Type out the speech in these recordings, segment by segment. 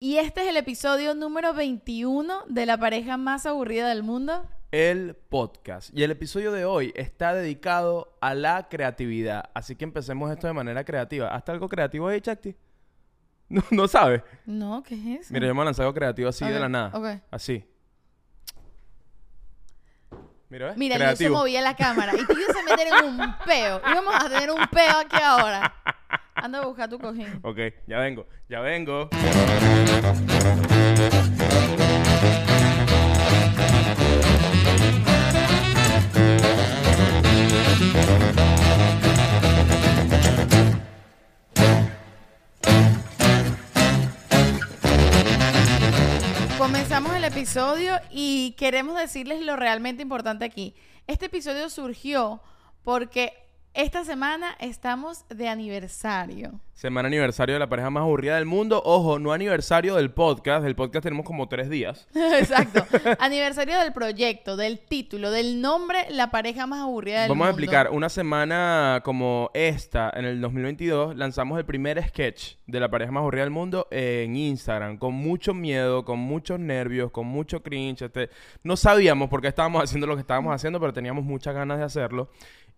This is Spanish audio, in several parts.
Y este es el episodio número 21 de la pareja más aburrida del mundo. El podcast. Y el episodio de hoy está dedicado a la creatividad. Así que empecemos esto de manera creativa. ¿Hasta algo creativo ahí, Chakti? No, no sabes. No, ¿qué es eso? Mira, yo me lanzé algo creativo así de la nada. ok. Así. Mira, ¿ves? Mira, yo se creativo. movía la cámara y tú ibas a meter en un peo. Íbamos a tener un peo aquí ahora. Anda a buscar tu cojín. Ok, ya vengo, ya vengo. Comenzamos el episodio y queremos decirles lo realmente importante aquí. Este episodio surgió porque esta semana estamos de aniversario. Semana aniversario de la pareja más aburrida del mundo. Ojo, no aniversario del podcast. Del podcast tenemos como tres días. Exacto. aniversario del proyecto, del título, del nombre La pareja más aburrida del Vamos a mundo. explicar. Una semana como esta, en el 2022, lanzamos el primer sketch de la pareja más aburrida del mundo en Instagram. Con mucho miedo, con muchos nervios, con mucho cringe. este, No sabíamos por qué estábamos haciendo lo que estábamos haciendo, pero teníamos muchas ganas de hacerlo.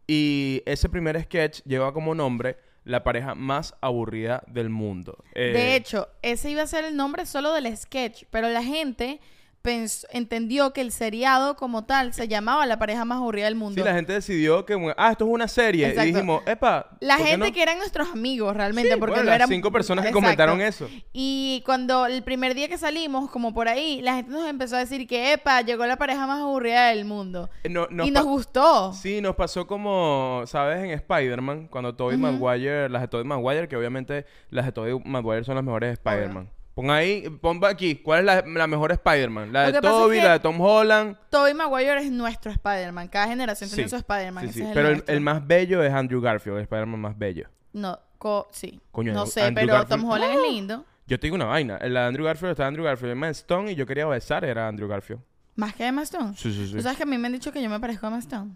Y ese primer sketch lleva como nombre La pareja más aburrida del mundo. Eh, De hecho, ese iba a ser el nombre solo del sketch, pero la gente entendió que el seriado como tal se llamaba La pareja más aburrida del mundo. Sí, la gente decidió que, ah, esto es una serie. Exacto. Y dijimos, epa. La ¿por qué gente no? que eran nuestros amigos realmente, Sí, porque bueno, no las eran cinco personas que comentaron eso. Y cuando el primer día que salimos, como por ahí, la gente nos empezó a decir que, epa, llegó la pareja más aburrida del mundo. Eh, no- nos y nos gustó. Sí, nos pasó como, ¿sabes? En Spider-Man, cuando Tobey Maguire, las de Tobey Maguire, que obviamente las de Tobey Maguire son las mejores de Spider-Man. Pon ahí, pon aquí, ¿cuál es la, la mejor Spider-Man? La de es que- la de Tom Holland. Tobey Maguire es nuestro Spider-Man. Cada generación tiene su Spider-Man. sí, sí. Pero el, más bello es Andrew Garfield, el Spider-Man más bello. No, co- sí. Coño, no sé, Andrew pero Garfield- Tom Holland es lindo. Yo te digo una vaina, el de Andrew Garfield está Andrew Garfield, Emma Stone, y yo quería besar, era Andrew Garfield. Más que Emma Stone. Sí, sí, sí. ¿Tú sabes que a mí me han dicho que yo me parezco a Emma Stone?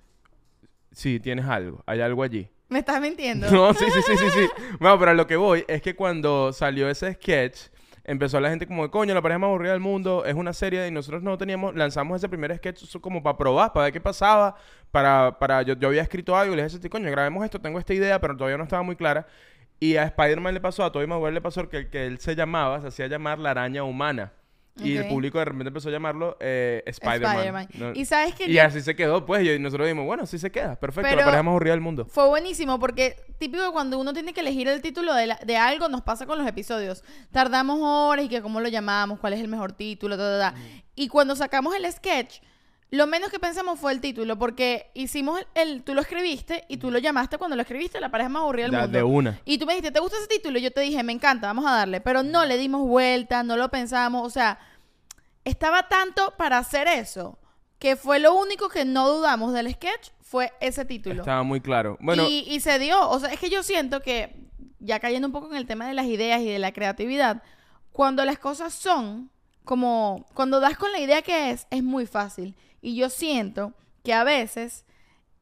Sí, tienes algo, hay algo allí. ¿Me estás mintiendo? No, sí, sí, sí, sí, sí. Bueno, pero a lo que voy es que cuando salió ese sketch, empezó la gente como, coño, la pareja más aburrida del mundo es una serie y nosotros no teníamos, lanzamos ese primer sketch como para probar, para ver qué pasaba, para, para, yo, yo había escrito algo y le dije, "Sí, coño, grabemos esto, tengo esta idea, pero todavía no estaba muy clara. Y a Spider-Man le pasó, a Tobey Maguire le pasó que, que él se llamaba, se hacía llamar la araña humana. Y el público de repente empezó a llamarlo eh, Spider-Man. Spider-Man. ¿no? Y sabes que Y así se quedó, pues, y nosotros dijimos, bueno, así se queda, perfecto, Pero- la pareja más aburrida del mundo. fue buenísimo porque típico cuando uno tiene que elegir el título de, la- de algo nos pasa con los episodios. Tardamos horas y que cómo lo llamamos, cuál es el mejor título, ta, ta, ta. Y cuando sacamos el sketch, lo menos que pensamos fue el título porque hicimos el, tú lo escribiste y tú lo llamaste cuando lo escribiste la pareja más aburrida del mundo. de una. Y tú me dijiste, ¿te gusta ese título? Y yo te dije, me encanta, vamos a darle. Pero no le dimos vuelta, no lo pensamos. O sea, estaba tanto para hacer eso que fue lo único que no dudamos del sketch fue ese título. Estaba muy claro. Bueno, y, y se dio. O sea, es que yo siento que, ya cayendo un poco en el tema de las ideas y de la creatividad, cuando las cosas son como, cuando das con la idea que es, es muy fácil. Y yo siento que a veces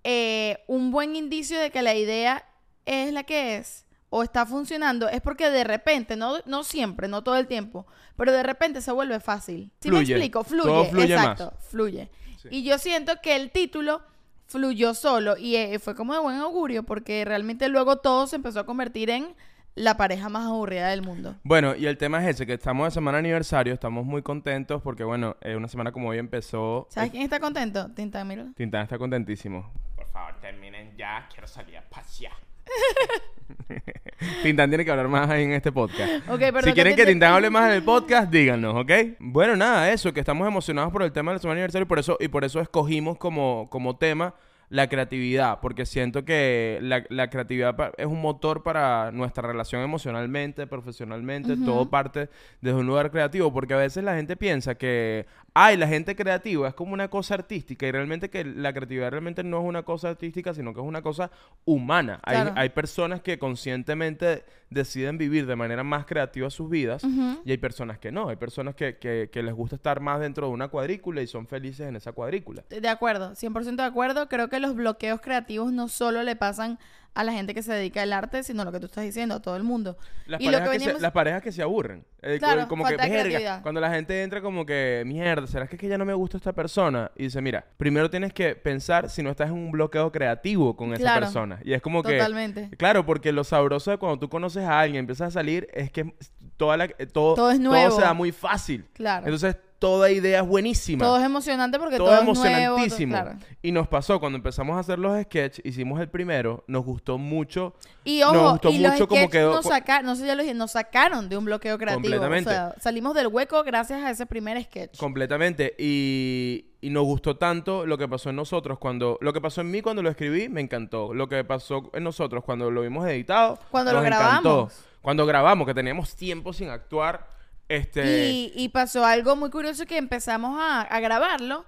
eh, un buen indicio de que la idea es la que es o está funcionando es porque de repente, no, no siempre, no todo el tiempo, pero de repente se vuelve fácil. ¿Sí me explico? Fluye. Todo fluye más. exacto, fluye. Sí. Y yo siento que el título fluyó solo y eh, fue como de buen augurio porque realmente luego todo se empezó a convertir en la pareja más aburrida del mundo. Bueno, y el tema es ese, que estamos de semana aniversario, estamos muy contentos porque, bueno, eh, una semana como hoy empezó... ¿Sabes quién está contento? Tinta, míralo. Tintán está contentísimo. Por favor, terminen ya, quiero salir a pasear. Tintán tiene que hablar más ahí en este podcast. Ok, perdón, si quieren que Tintán hable más en el podcast, díganos, ¿ok? Bueno, nada, eso, que estamos emocionados por el tema del semana aniversario y por eso, y por eso escogimos como, como tema la creatividad, porque siento que la, la creatividad es un motor para nuestra relación emocionalmente, profesionalmente, todo parte desde un lugar creativo, porque a veces la gente piensa que, ay, la gente creativa es como una cosa artística y realmente que la creatividad realmente no es una cosa artística, sino que es una cosa humana. Hay, Claro. hay personas que conscientemente deciden vivir de manera más creativa sus vidas y hay personas que no, hay personas que, que- que les gusta estar más dentro de una cuadrícula y son felices en esa cuadrícula. De acuerdo, 100% de acuerdo. Creo que los bloqueos creativos no solo le pasan a la gente que se dedica al arte, sino lo que tú estás diciendo, a todo el mundo. Las, y lo parejas que que se, las parejas que se aburren. Eh, Claro, como que, falta verga, cuando la gente entra como que, mierda, ¿será que, es que ya no me gusta esta persona? Y dice, mira, primero tienes que pensar si no estás en un bloqueo creativo con esa Claro. persona. Y es como que... Totalmente. Claro, porque lo sabroso de cuando tú conoces a alguien, empiezas a salir, es que toda la, eh, todo, Todo es nuevo. se da muy fácil. Claro. Entonces, toda idea es buenísima. todo es emocionante porque todo todo, es emocionantísimo. nuevo. todo- claro. Y nos pasó cuando empezamos a hacer los sketches, hicimos el primero, nos gustó mucho. Y Nos ojo, gustó y los mucho cómo sketches quedó- Nos sacaron, no sé ya lo dije, nos sacaron de un bloqueo creativo. Completamente. O sea, salimos del hueco gracias a ese primer sketch. Completamente. Y, y nos gustó tanto lo que pasó en nosotros cuando... Lo que pasó en mí cuando lo escribí, me encantó. Lo que pasó en nosotros cuando lo vimos editado, Cuando lo nos encantó. grabamos. Cuando grabamos, que teníamos tiempo sin actuar, este... Y, y pasó algo muy curioso que empezamos a, a grabarlo.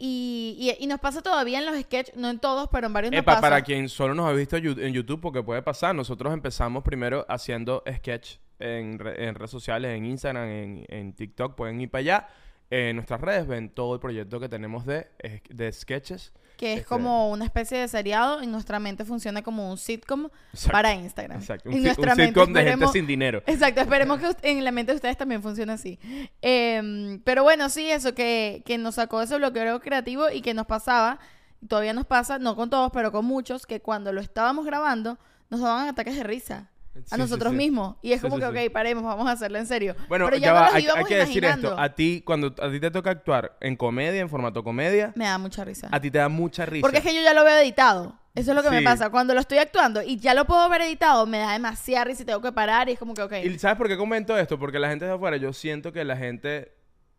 Y, y- y nos pasa todavía en los sketches, no en todos, pero en varios nos Epa, pasa. para quien solo nos ha visto en YouTube, porque puede pasar, nosotros empezamos primero haciendo sketch en, re- en redes sociales, en Instagram, en, en TikTok, pueden ir para allá. En nuestras redes ven todo el proyecto que tenemos de, de sketches. Que es este- como una especie de seriado. En nuestra mente funciona como un sitcom Exacto. para Instagram. Exacto, un, nuestra un mente sitcom de gente sin dinero. Exacto, esperemos que en la mente de ustedes también funcione así. Em, pero bueno, sí, eso, que, que nos sacó ese bloqueo creativo y que nos pasaba, y todavía nos pasa, no con todos, pero con muchos, que cuando lo estábamos grabando, nos daban ataques de risa. Sí, A sí, nosotros sí. mismos. Y es Sí, como sí, que, sí. ok, paremos, vamos a hacerlo en serio. Bueno, pero ya, ya, va, nos los hay, hay que decir esto. A ti, cuando a ti te toca actuar en comedia, en formato comedia, Me da mucha risa. a ti te da mucha risa. Porque es que yo ya lo veo editado. Eso es lo que me Sí. pasa. Cuando lo estoy actuando y ya lo puedo ver editado, me da demasiada risa y tengo que parar y es como que, ok. ¿Y sabes por qué comento esto? Porque la gente de afuera, yo siento que la gente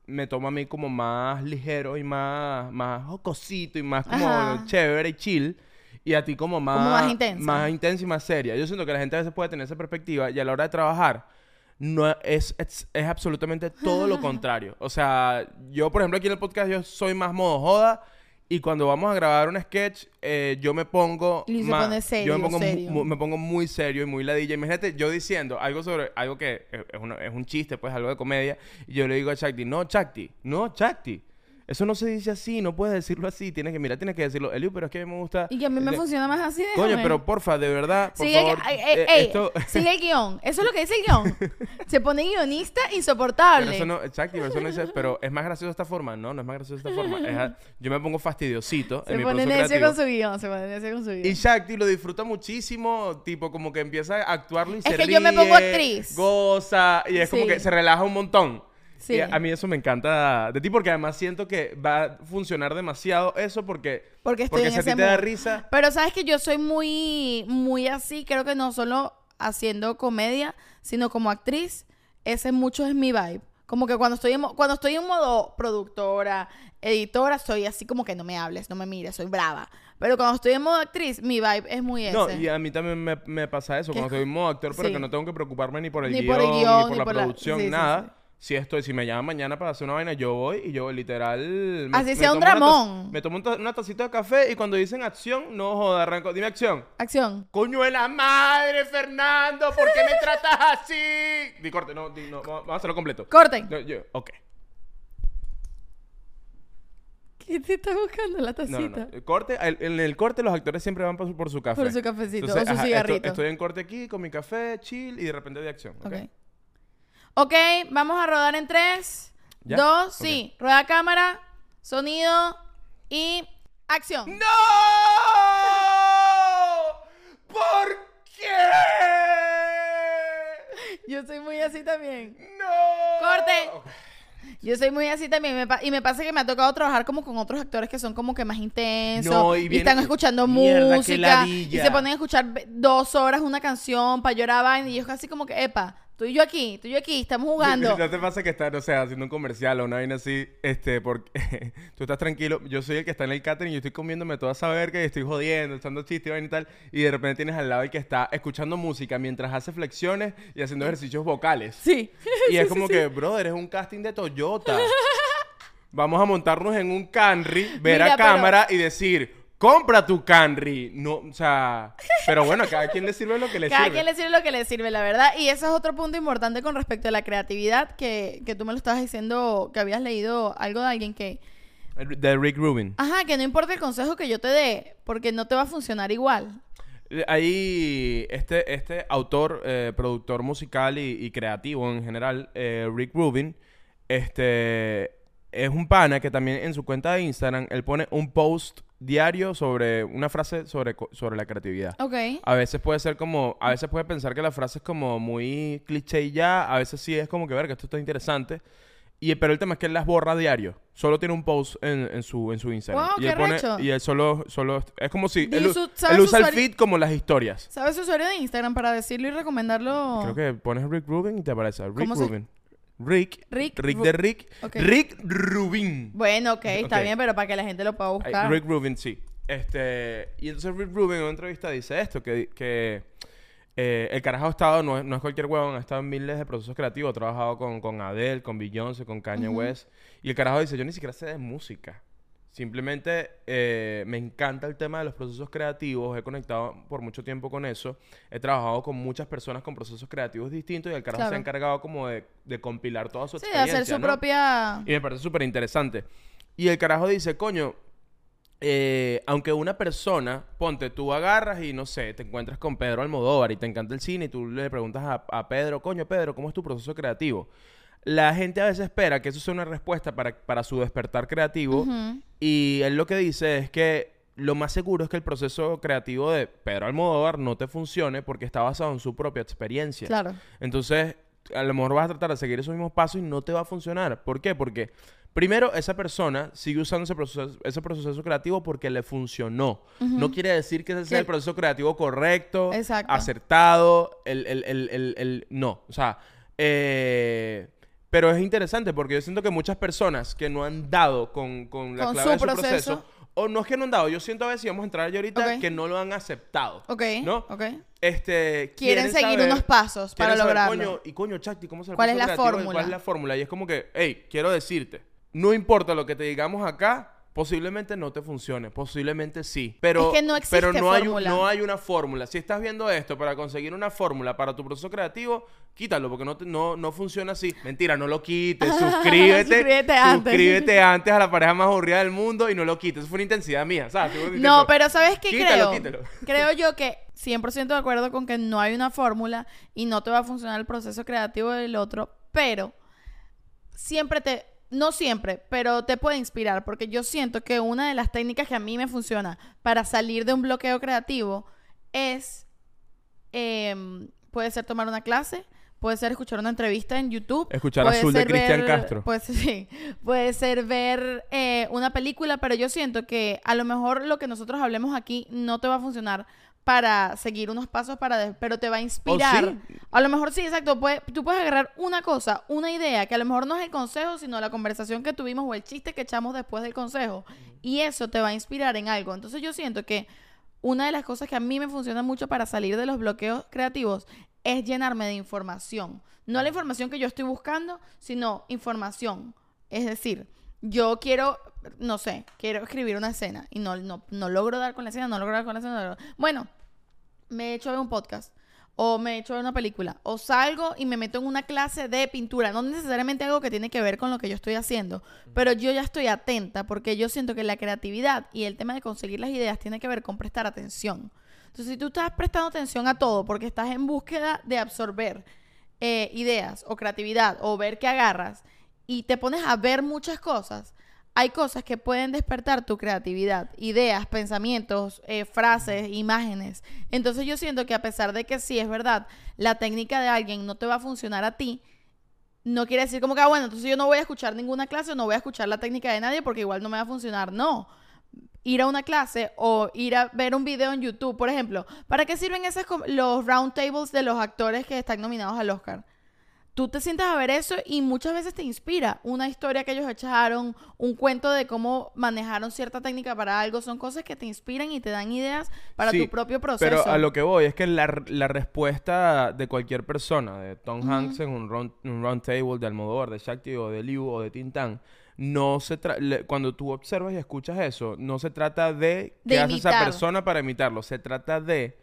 me toma a mí como más ligero y más, más jocosito y más como Ajá. chévere y chill. Y a ti como más... más intensa. Más intensa y más seria. Yo siento que la gente a veces puede tener esa perspectiva y a la hora de trabajar no es, es, es absolutamente todo lo contrario. O sea, yo, por ejemplo, aquí en el podcast yo soy más modo joda y cuando vamos a grabar un sketch, eh, yo me pongo... Se más- pone serio, yo me pongo, serio. mu- me pongo muy serio y muy ladilla. Imagínate yo diciendo algo sobre algo que es, es una- es un chiste, pues algo de comedia. Y yo le digo a Chakti, no, Chakti, no, Chakti. Eso no se dice así, no puedes decirlo así. Tienes que, mira, tienes que decirlo. Eliu, pero es que a mí me gusta... Y que a mí me de- funciona más así. Coño, déjame. pero porfa, de verdad, por Sigue, favor. ay, eh, ey, esto... sigue el guion. Eso es lo que dice el guion. Se pone guionista Pero insoportable. eso no, exacto, pero eso no dice, pero es más gracioso de esta forma. No, no es más gracioso de esta forma. Es a- yo me pongo fastidiosito se en pone necio con su guion. Se pone necio con su guion. Y Shakti lo disfruta muchísimo, tipo como que empieza a actuarlo y Es se que yo me pongo ríe, actriz. Goza y es como que se relaja un montón. Sí. Y a, mí eso me encanta de ti porque además siento que va a funcionar demasiado eso porque Porque estoy en si a ti ese te da risa, Pero sabes que yo soy muy, muy así, creo que no solo haciendo comedia, sino como actriz, ese mucho es mi vibe. Como que cuando estoy en, cuando estoy en modo productora, editora, soy así como que no me hables, no me mires, soy brava. Pero cuando estoy en modo actriz, mi vibe es muy ese. no, y a mí también me, me pasa eso cuando estoy en modo actor, pero Sí. que no tengo que preocuparme ni por el Ni guion, por el ni guion, por ni la por la- producción, sí, sí, nada. sí. Si estoy, si me llaman mañana para hacer una vaina, yo voy y yo literal me- Así me sea un dramón. me tomo un ta- una tacita de café y cuando dicen acción, no joda, arranco. Dime acción. Acción. Coño de la madre, Fernando, ¿por qué me tratas así? Di corte, no, di- no, vamos a hacerlo completo. Corten. No, yo, ok. ¿Qué te está buscando la tacita? no, no. Corte, el- en el corte los actores siempre van por su, por su café. Por su cafecito Entonces, o su ajá, cigarrito. Estoy, estoy en corte aquí con mi café, chill y de repente de acción. ¿ok? Ok. Ok, vamos a rodar en tres, ¿Ya? dos, Ok. sí. Rueda cámara, sonido y acción. ¡No! ¿Por qué? Yo soy muy así también. ¡No! Corte. Yo soy muy así también. me y me pasa que me ha tocado trabajar como con otros actores que son como que más intensos. No, y y, están escuchando Mierda, qué música. Y se ponen a escuchar dos horas una canción para llorar vaina. Y yo casi como que, epa, tú y yo aquí, tú y yo aquí, estamos jugando. ¿No te pasa que estás, o sea, haciendo un comercial o una vaina así, este, porque tú estás tranquilo, yo soy el que está en el catering y yo estoy comiéndome toda esa verga y estoy jodiendo, echando chistes y vaina y tal, y de repente tienes al lado el que está escuchando música mientras hace flexiones y haciendo ejercicios vocales. Sí. Y es como que, brother, es un casting de Toyota. Vamos a montarnos en un Camry, ver Mira, a pero- cámara y decir, compra tu Camry. No, o sea, pero bueno, cada quien le sirve lo que le Cada sirve. quien le sirve lo que le sirve, la verdad. Y ese es otro punto importante con respecto a la creatividad, que, que tú me lo estabas diciendo, que habías leído algo de alguien que, De Rick Rubin. ajá, que no importa el consejo que yo te dé, porque no te va a funcionar igual. Ahí, este, este autor, eh, productor musical y, y creativo en general, eh, Rick Rubin, este, es un pana que también en su cuenta de Instagram, él pone un post diario sobre una frase sobre, sobre la creatividad. Ok. A veces puede ser como, a veces puede pensar que la frase es como muy cliché y ya, a veces sí es como que ver que esto está interesante. Y, pero el tema es que él las borra diario. Solo tiene un post en, en su, en su Instagram. Wow, y qué él pone, recho. y él solo, solo, es como si, él, su- ¿sabes él usa el feed como las historias. ¿Sabes su usuario de Instagram para decirlo y recomendarlo? Creo que pones Rick Rubin y te aparece Rick ¿Cómo se- Rubin. Rick, Rick Rick, de Rick. Rick Rubin. Bueno, ok, está bien, pero para que la gente lo pueda Ay, buscar. Rick Rubin, sí. Este, y entonces Rick Rubin en una entrevista dice esto, que, que eh, el carajo ha estado, no es, no es cualquier huevón, ha estado en miles de procesos creativos, ha trabajado con, con Adele, con Beyoncé, con Kanye West. Y el carajo dice, yo ni siquiera sé de música. Simplemente eh, me encanta el tema de los procesos creativos, he conectado por mucho tiempo con eso, he trabajado con muchas personas con procesos creativos distintos y el carajo se ha encargado como de, de compilar toda su sí, de experiencia. hacer su ¿no? propia... Y me parece súper interesante. Y el carajo dice, coño, eh, aunque una persona, ponte, tú agarras y no sé, te encuentras con Pedro Almodóvar y te encanta el cine y tú le preguntas a, a Pedro, coño, Pedro, ¿cómo es tu proceso creativo? La gente a veces espera que eso sea una respuesta para, para su despertar creativo y él lo que dice es que lo más seguro es que el proceso creativo de Pedro Almodóvar no te funcione porque está basado en su propia experiencia. Claro. Entonces, a lo mejor vas a tratar de seguir esos mismos pasos y no te va a funcionar. ¿Por qué? Porque primero esa persona sigue usando ese proceso, ese proceso creativo porque le funcionó. No quiere decir que ese sea el proceso creativo correcto, Exacto. acertado, el, el, el, el, el- no. O sea, eh, pero es interesante porque yo siento que muchas personas que no han dado con, con la Con clave su de su proceso, proceso. o no es que no han dado, yo siento a veces, y vamos a entrar ya ahorita, Ok. que no lo han aceptado. Ok. ¿No? Ok. Este, Quieren seguir saber- unos pasos para quieren saber, lograrlo. coño, y coño, Chakti, ¿cómo se ¿Cuál es la fórmula? ¿Cuál es la fórmula? Y es como que, hey, quiero decirte, no importa lo que te digamos acá, posiblemente no te funcione, posiblemente sí. Pero, Es que no existe pero no hay, un- no hay una fórmula. Si estás viendo esto para conseguir una fórmula para tu proceso creativo, quítalo, porque no, te- no, no funciona así. Mentira, no lo quites, suscríbete. Suscríbete antes. suscríbete antes a la pareja más aburrida del mundo y no lo quites. Eso fue una intensidad mía, ¿sabes? No, pero ¿sabes qué quítalo, creo? quítalo. Creo yo que 100% de acuerdo con que no hay una fórmula y no te va a funcionar el proceso creativo del otro, pero siempre te, no siempre, pero te puede inspirar, porque yo siento que una de las técnicas que a mí me funciona para salir de un bloqueo creativo es, em, puede ser tomar una clase, puede ser escuchar una entrevista en YouTube. Escuchar puede Azul de ser Cristian ver- Castro. Pues sí, puede ser ver eh, una película, pero yo siento que a lo mejor lo que nosotros hablemos aquí no te va a funcionar para seguir unos pasos para pero te va a inspirar. sí. A lo mejor sí, exacto, puede- tú puedes agarrar una cosa, una idea, que a lo mejor no es el consejo, sino la conversación que tuvimos o el chiste que echamos después del consejo, y eso te va a inspirar en algo. Entonces yo siento que una de las cosas que a mí me funciona mucho para salir de los bloqueos creativos es llenarme de información. No la información que yo estoy buscando, sino información. Es decir, yo quiero, no sé, quiero escribir una escena y no, no, no logro dar con la escena, no logro dar con la escena. no logro- Bueno, me he hecho ver un podcast o me he hecho ver una película o salgo y me meto en una clase de pintura, no necesariamente algo que tiene que ver con lo que yo estoy haciendo, pero yo ya estoy atenta porque yo siento que la creatividad y el tema de conseguir las ideas tiene que ver con prestar atención. Entonces, si tú estás prestando atención a todo porque estás en búsqueda de absorber eh, ideas o creatividad o ver qué agarras y te pones a ver muchas cosas, hay cosas que pueden despertar tu creatividad, ideas, pensamientos, eh, frases, imágenes. Entonces yo siento que a pesar de que sí es verdad, la técnica de alguien no te va a funcionar a ti, no quiere decir como que, ah, bueno, entonces yo no voy a escuchar ninguna clase o no voy a escuchar la técnica de nadie porque igual no me va a funcionar. No. Ir a una clase o ir a ver un video en YouTube, por ejemplo. ¿Para qué sirven com- los round tables de los actores que están nominados al Oscar? Tú te sientas a ver eso y muchas veces te inspira una historia que ellos echaron, un cuento de cómo manejaron cierta técnica para algo. Son cosas que te inspiran y te dan ideas para Sí, tu propio proceso. Pero a lo que voy es que la, la respuesta de cualquier persona, de Tom Ujú. Hanks en un round, un round table, de Almodóvar, de Shakti o de Liu o de Tintán, no se tra- le- cuando tú observas y escuchas eso, no se trata de qué De hace esa persona para imitarlo, se trata de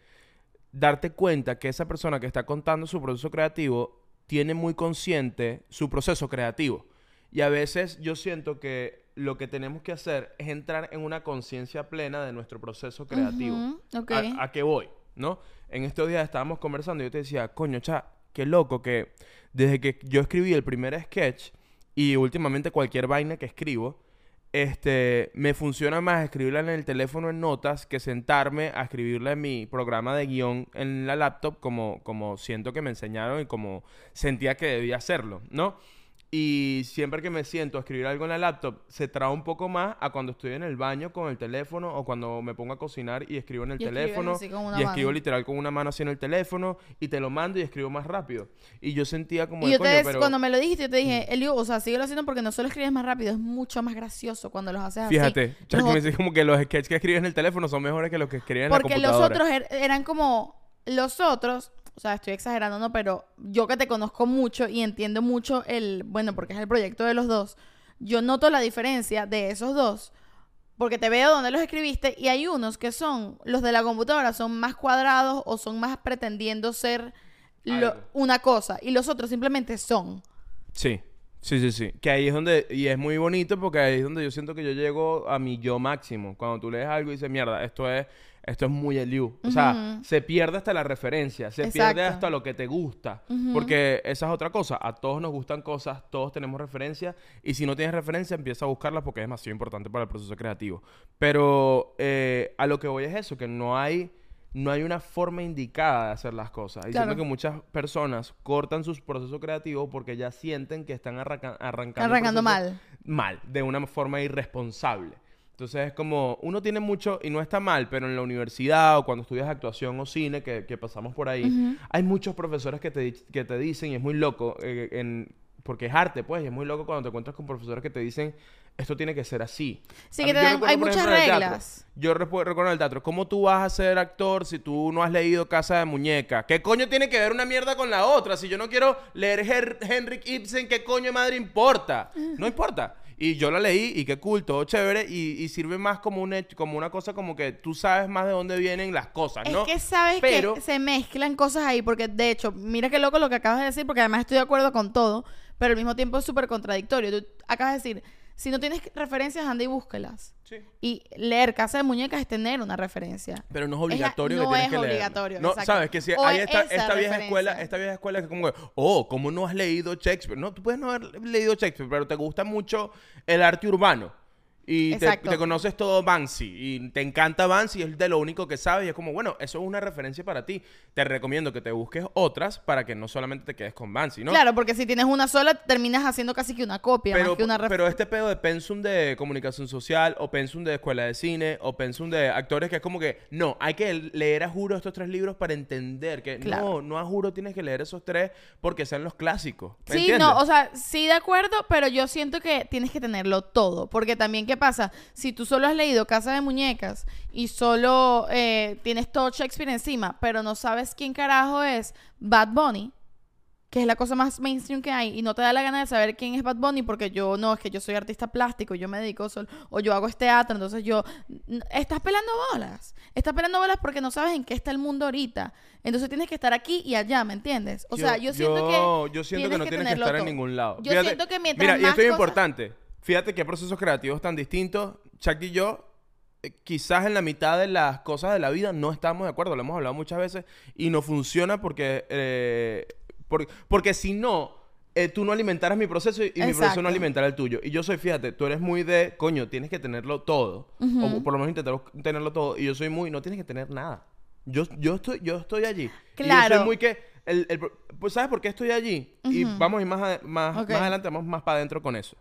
darte cuenta que esa persona que está contando su proceso creativo tiene muy consciente su proceso creativo. Y a veces yo siento que lo que tenemos que hacer es entrar en una conciencia plena de nuestro proceso creativo. ¿A, a qué voy? ¿no? En estos días estábamos conversando y yo te decía, coño, cha, qué loco que desde que yo escribí el primer sketch y últimamente cualquier vaina que escribo, este, me funciona más escribirla en el teléfono en notas que sentarme a escribirla en mi programa de guion en la laptop como, como siento que me enseñaron y como sentía que debía hacerlo, ¿no? Y siempre que me siento a escribir algo en la laptop, se traba un poco más a cuando estoy en el baño con el teléfono o cuando me pongo a cocinar y escribo en el Y teléfono así con una y escribo literal con una mano así en el teléfono y te lo mando y escribo más rápido. Y yo sentía como Y yo te coño, pero cuando me lo dijiste, yo te dije, Elio, o sea, síguelo haciendo porque no solo escribes más rápido, es mucho más gracioso cuando los haces así. fíjate, Chuck Los me dice como que los sketches que escribes en el teléfono son mejores que los que escribes en la Porque los computadora. otros er- eran como. Los otros, o sea, estoy exagerando, ¿no? Pero yo que te conozco mucho y entiendo mucho el. Bueno, porque es el proyecto de los dos. Yo noto la diferencia de esos dos. Porque te veo donde los escribiste y hay unos que son, los de la computadora, son más cuadrados o son más pretendiendo ser lo- una cosa. Y los otros simplemente son. Sí, sí, sí, sí. Que ahí es donde, y es muy bonito porque ahí es donde yo siento que yo llego a mi yo máximo. Cuando tú lees algo y dices, mierda, esto es, esto es muy Eliu. O sea, se pierde hasta la referencia, se Exacto. pierde hasta lo que te gusta. Porque esa es otra cosa. A todos nos gustan cosas, todos tenemos referencias. Y si no tienes referencia, empieza a buscarlas porque es demasiado importante para el proceso creativo. Pero eh, a lo que voy es eso, que no hay... No hay una forma indicada de hacer las cosas. Y Claro. siento que muchas personas cortan sus procesos creativos porque ya sienten que están arranca- arrancando. Arrancando proceso mal. Mal, de una forma irresponsable. Entonces es como, uno tiene mucho, y no está mal, pero en la universidad o cuando estudias actuación o cine, que, que pasamos por ahí, hay muchos profesores que te, que te dicen, y es muy loco, eh, en, porque es arte, pues, y es muy loco cuando te encuentras con profesores que te dicen, esto tiene que ser así. Sí, que te dan- recuerdo, hay muchas ejemplo, reglas. yo recuerdo el teatro, ¿cómo tú vas a ser actor si tú no has leído Casa de Muñeca? ¿Qué coño tiene que ver una mierda con la otra? Si yo no quiero leer Her- Henrik Ibsen, ¿qué coño madre importa? No importa. Y yo la leí y qué cool, todo chévere y, y sirve más como, un como una cosa como que tú sabes más de dónde vienen las cosas, Es ¿no? que sabes Pero- que se mezclan cosas ahí, porque de hecho, mira qué loco lo que acabas de decir, porque además estoy de acuerdo con todo, pero al mismo tiempo es súper contradictorio. Tú acabas de decir, si no tienes referencias, anda y búscalas. Sí. Y leer Casa de Muñecas es tener una referencia. Pero no es Es obligatorio no que tienes es que leerlo. obligatorio, No, exacto. sabes que si O hay es esta, vieja referencia. escuela, esta vieja escuela que es como que, oh, ¿cómo no has leído Shakespeare? No, tú puedes no haber leído Shakespeare, pero te gusta mucho el arte urbano. Y te, conoces todo Banksy. Y te encanta Banksy, es de lo único que sabes. Y es como, bueno, eso es una referencia para ti. Te recomiendo que te busques otras para que no solamente te quedes con Banksy, ¿no? Claro, porque si tienes una sola, terminas haciendo casi que una copia, Pero, más que una referencia. pero este pedo de pensum de comunicación social o pensum de escuela de cine o pensum de actores que es como que no, hay que leer a juro estos tres libros para entender que Claro. no, no a juro tienes que leer esos tres porque sean los clásicos. ¿me Sí, entiendes? no, o sea, sí de acuerdo, pero yo siento que tienes que tenerlo todo. Porque también, ¿qué pasa? Si tú solo has leído Casa de Muñecas y solo eh, tienes todo Shakespeare encima, pero no sabes quién carajo es Bad Bunny, que es la cosa más mainstream que hay, y no te da la gana de saber quién es Bad Bunny, porque yo no, es que yo soy artista plástico, yo me dedico solo, o yo hago este teatro, entonces yo. Estás pelando bolas. Estás pelando bolas porque no sabes en qué está el mundo ahorita. Entonces tienes que estar aquí y allá, ¿me entiendes? O sea, yo siento que. yo siento que no tienes que estar en ningún lado. Yo siento que mientras Mira, y esto es cosas- importante. Fíjate qué procesos creativos tan distintos. Chuck y yo, eh, quizás en la mitad de las cosas de la vida no estamos de acuerdo. Lo hemos hablado muchas veces y no funciona porque, eh, por- porque si no, eh, tú no alimentaras mi proceso y, y mi proceso no alimentara el tuyo. Y yo soy, fíjate, tú eres muy de, coño, tienes que tenerlo todo. O por lo menos intentar tenerlo todo. Y yo soy muy, no tienes que tener nada. Yo, yo, estoy, yo estoy allí. Y yo Claro. soy muy que... el- el pues, ¿Sabes por qué estoy allí? Y vamos a ir más, más, más adelante, vamos más para adentro con eso.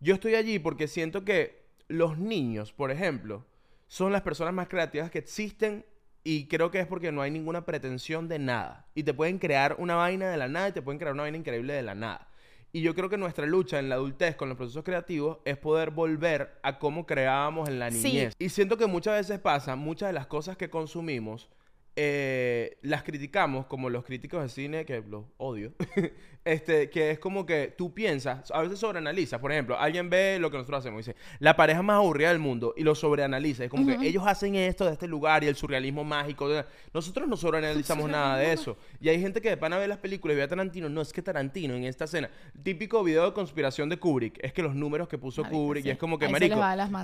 Yo estoy allí porque siento que los niños, por ejemplo, son las personas más creativas que existen y creo que es porque no hay ninguna pretensión de nada. Y te pueden crear una vaina de la nada y te pueden crear una vaina increíble de la nada. Y yo creo que nuestra lucha en la adultez con los procesos creativos es poder volver a cómo creábamos en la Sí. niñez. Y siento que muchas veces pasa, muchas de las cosas que consumimos eh, las criticamos como los críticos de cine, que los odio, este, que es como que tú piensas, a veces sobreanalizas, por ejemplo, alguien ve lo que nosotros hacemos y dice, la pareja más aburrida del mundo, y lo sobreanaliza, es como que ellos hacen esto de este lugar y el surrealismo mágico, de- nosotros no sobreanalizamos nada de eso, y hay gente que de pana ve las películas y ve a Tarantino, no, es que Tarantino en esta escena, típico video de conspiración de Kubrick, es que los números que puso Kubrick, sí. y es como que, Ahí marico,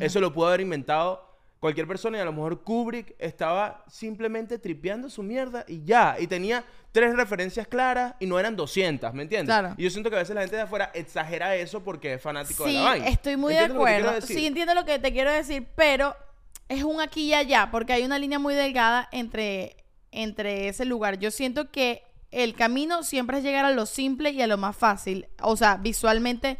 eso lo pudo haber inventado cualquier persona y a lo mejor Kubrick estaba simplemente tripeando su mierda y ya. Y tenía tres referencias claras y no eran 200, ¿me entiendes? Claro. Y yo siento que a veces la gente de afuera exagera eso porque es fanático de la vaina. estoy muy de ¿Entiendes lo que quiero acuerdo. Sí, entiendo lo que te quiero decir, pero es un aquí y allá, porque hay una línea muy delgada entre, entre ese lugar. Yo siento que el camino siempre es llegar a lo simple y a lo más fácil. O sea, visualmente.